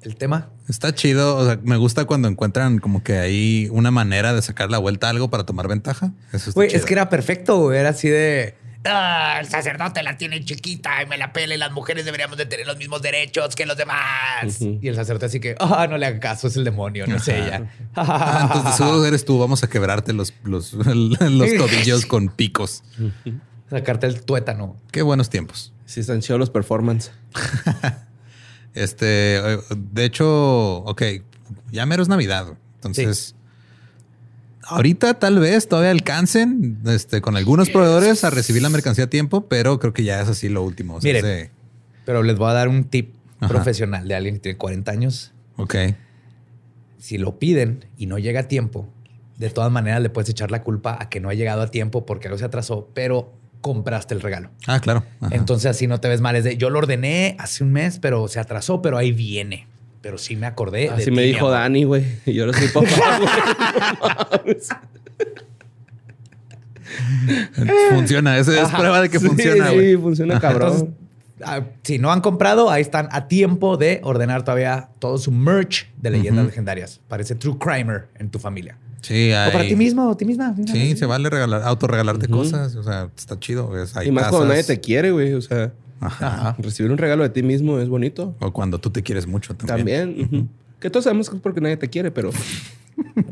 el tema. Está chido. O sea, me gusta cuando encuentran como que hay una manera de sacar la vuelta a algo para tomar ventaja. Eso está Güey, es que era perfecto, güey. Era así de. "Ah, el sacerdote la tiene chiquita y me la pele. Las mujeres deberíamos de tener los mismos derechos que los demás. Y el sacerdote así que, ah, no le hagan caso, es el demonio, no es ella. Ah, entonces seguro eres tú. Vamos a quebrarte los, los, los tobillos con picos. Sacarte el tuétano. Qué buenos tiempos. Sí, están chidos los performance. Este, eh, de hecho, ok, ya mero es Navidad. Entonces, ahorita tal vez todavía alcancen este, con algunos proveedores a recibir la mercancía a tiempo, pero creo que ya es así lo último. O sea, Miren. Pero les voy a dar un tip Ajá. profesional de alguien que tiene 40 años. ok. Si lo piden y no llega a tiempo, de todas maneras le puedes echar la culpa a que no ha llegado a tiempo porque algo se atrasó, pero compraste el regalo. Ah, claro. Ajá. Entonces así no te ves mal. Es de, yo lo ordené hace un mes, pero se atrasó, pero ahí viene. Pero sí me acordé. Así me dijo. Dani, güey. Y yo no soy papá, güey. funciona. Esa es prueba de que Sí, funciona. Sí, güey. funciona cabrón. ah, si no han comprado, ahí están a tiempo de ordenar todavía todo su merch de leyendas legendarias. Parece True Crimer en tu familia. Sí, O para hay- ti mismo o ti misma. Sí, se vale regalar, autorregalarte cosas. O sea, está chido. Hay Y más cuando nadie te quiere, güey. O sea, Ajá. recibir un regalo de ti mismo es bonito. O cuando tú te quieres mucho también. También. Que todos sabemos que es porque nadie te quiere, pero...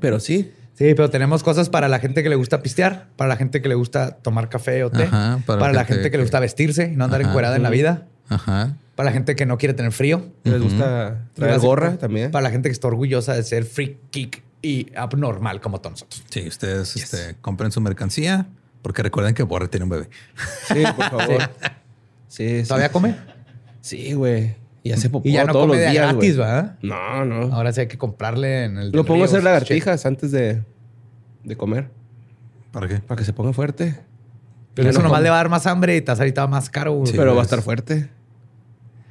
pero sí. Sí, pero tenemos cosas para la gente que le gusta pistear, para la gente que le gusta tomar café o té, Ajá, para, la gente que, le gusta vestirse y no andar Ajá. encuerada en la vida, Ajá. para la gente que no quiere tener frío, Les gusta traer gorra también. para la gente que está orgullosa de ser freak, geek y abnormal como todos nosotros. Sí, ustedes este, compren su mercancía porque recuerden que Borre tiene un bebé. Sí, por favor. Sí, sí. ¿Todavía come? Sí, güey. Y hace popó Y ya no todos come los de días, gratis. ¿verdad? No, no. Ahora sí hay que comprarle en el. Lo pongo a hacer lagartijas antes de, de comer. ¿Para qué? Para que se ponga fuerte. Pero Ya eso no nomás come. le va a dar más hambre y te ahorita más caro. güey. Sí, pero va a pues. estar fuerte.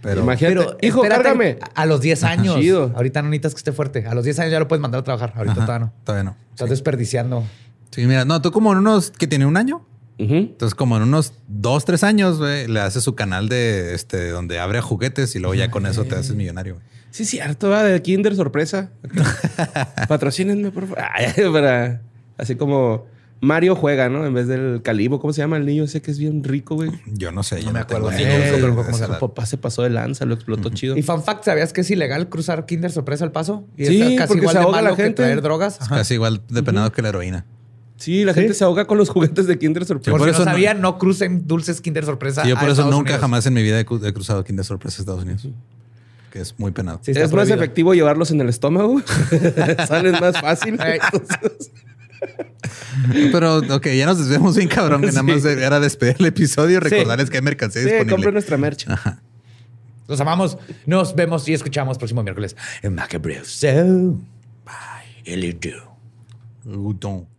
Pero Imagínate. Pero Hijo, cárgame. A los 10 años. Chido. Ahorita no necesitas que esté fuerte. A los 10 años ya lo puedes mandar a trabajar. Ahorita Ajá, todavía no. Todavía no. Estás desperdiciando. Sí, mira, no, tú como en unos que tiene un año. Entonces, como en unos dos, tres años, güey, le haces su canal de este donde abre juguetes y luego ya con eso te haces millonario. güey. Sí, cierto, va de Kinder sorpresa. Patrocínenme, por favor. Ay, para, así como Mario juega, ¿no? En vez del calibo, ¿cómo se llama el niño ese que es bien rico, güey? Yo no sé, yo No me no tengo acuerdo. de edad. Su papá se pasó de lanza, lo explotó chido. Y fun fact, ¿sabías que es ilegal cruzar Kinder sorpresa al paso? Y Sí, es casi porque igual se de ahoga malo la que gente. traer drogas. Es casi igual de penado que la heroína. Sí, la gente se ahoga con los juguetes de Kinder sorpresa. Por, por si eso no no- sabían, no crucen dulces Kinder sorpresa. Sí, yo a por eso Estados nunca Unidos. jamás en mi vida he, cru- he cruzado Kinder Sorpresa a Estados Unidos. Que es muy penado. Sí, es más efectivo llevarlos en el estómago. Salen más fácil. Pero, ok, ya nos desviamos bien cabrón. Que nada más era despedir el episodio y recordarles que hay mercancía sí, disponible. compren nuestra merch. Los amamos. Nos vemos y escuchamos próximo miércoles en Macabre. So, bye. Do. Udon.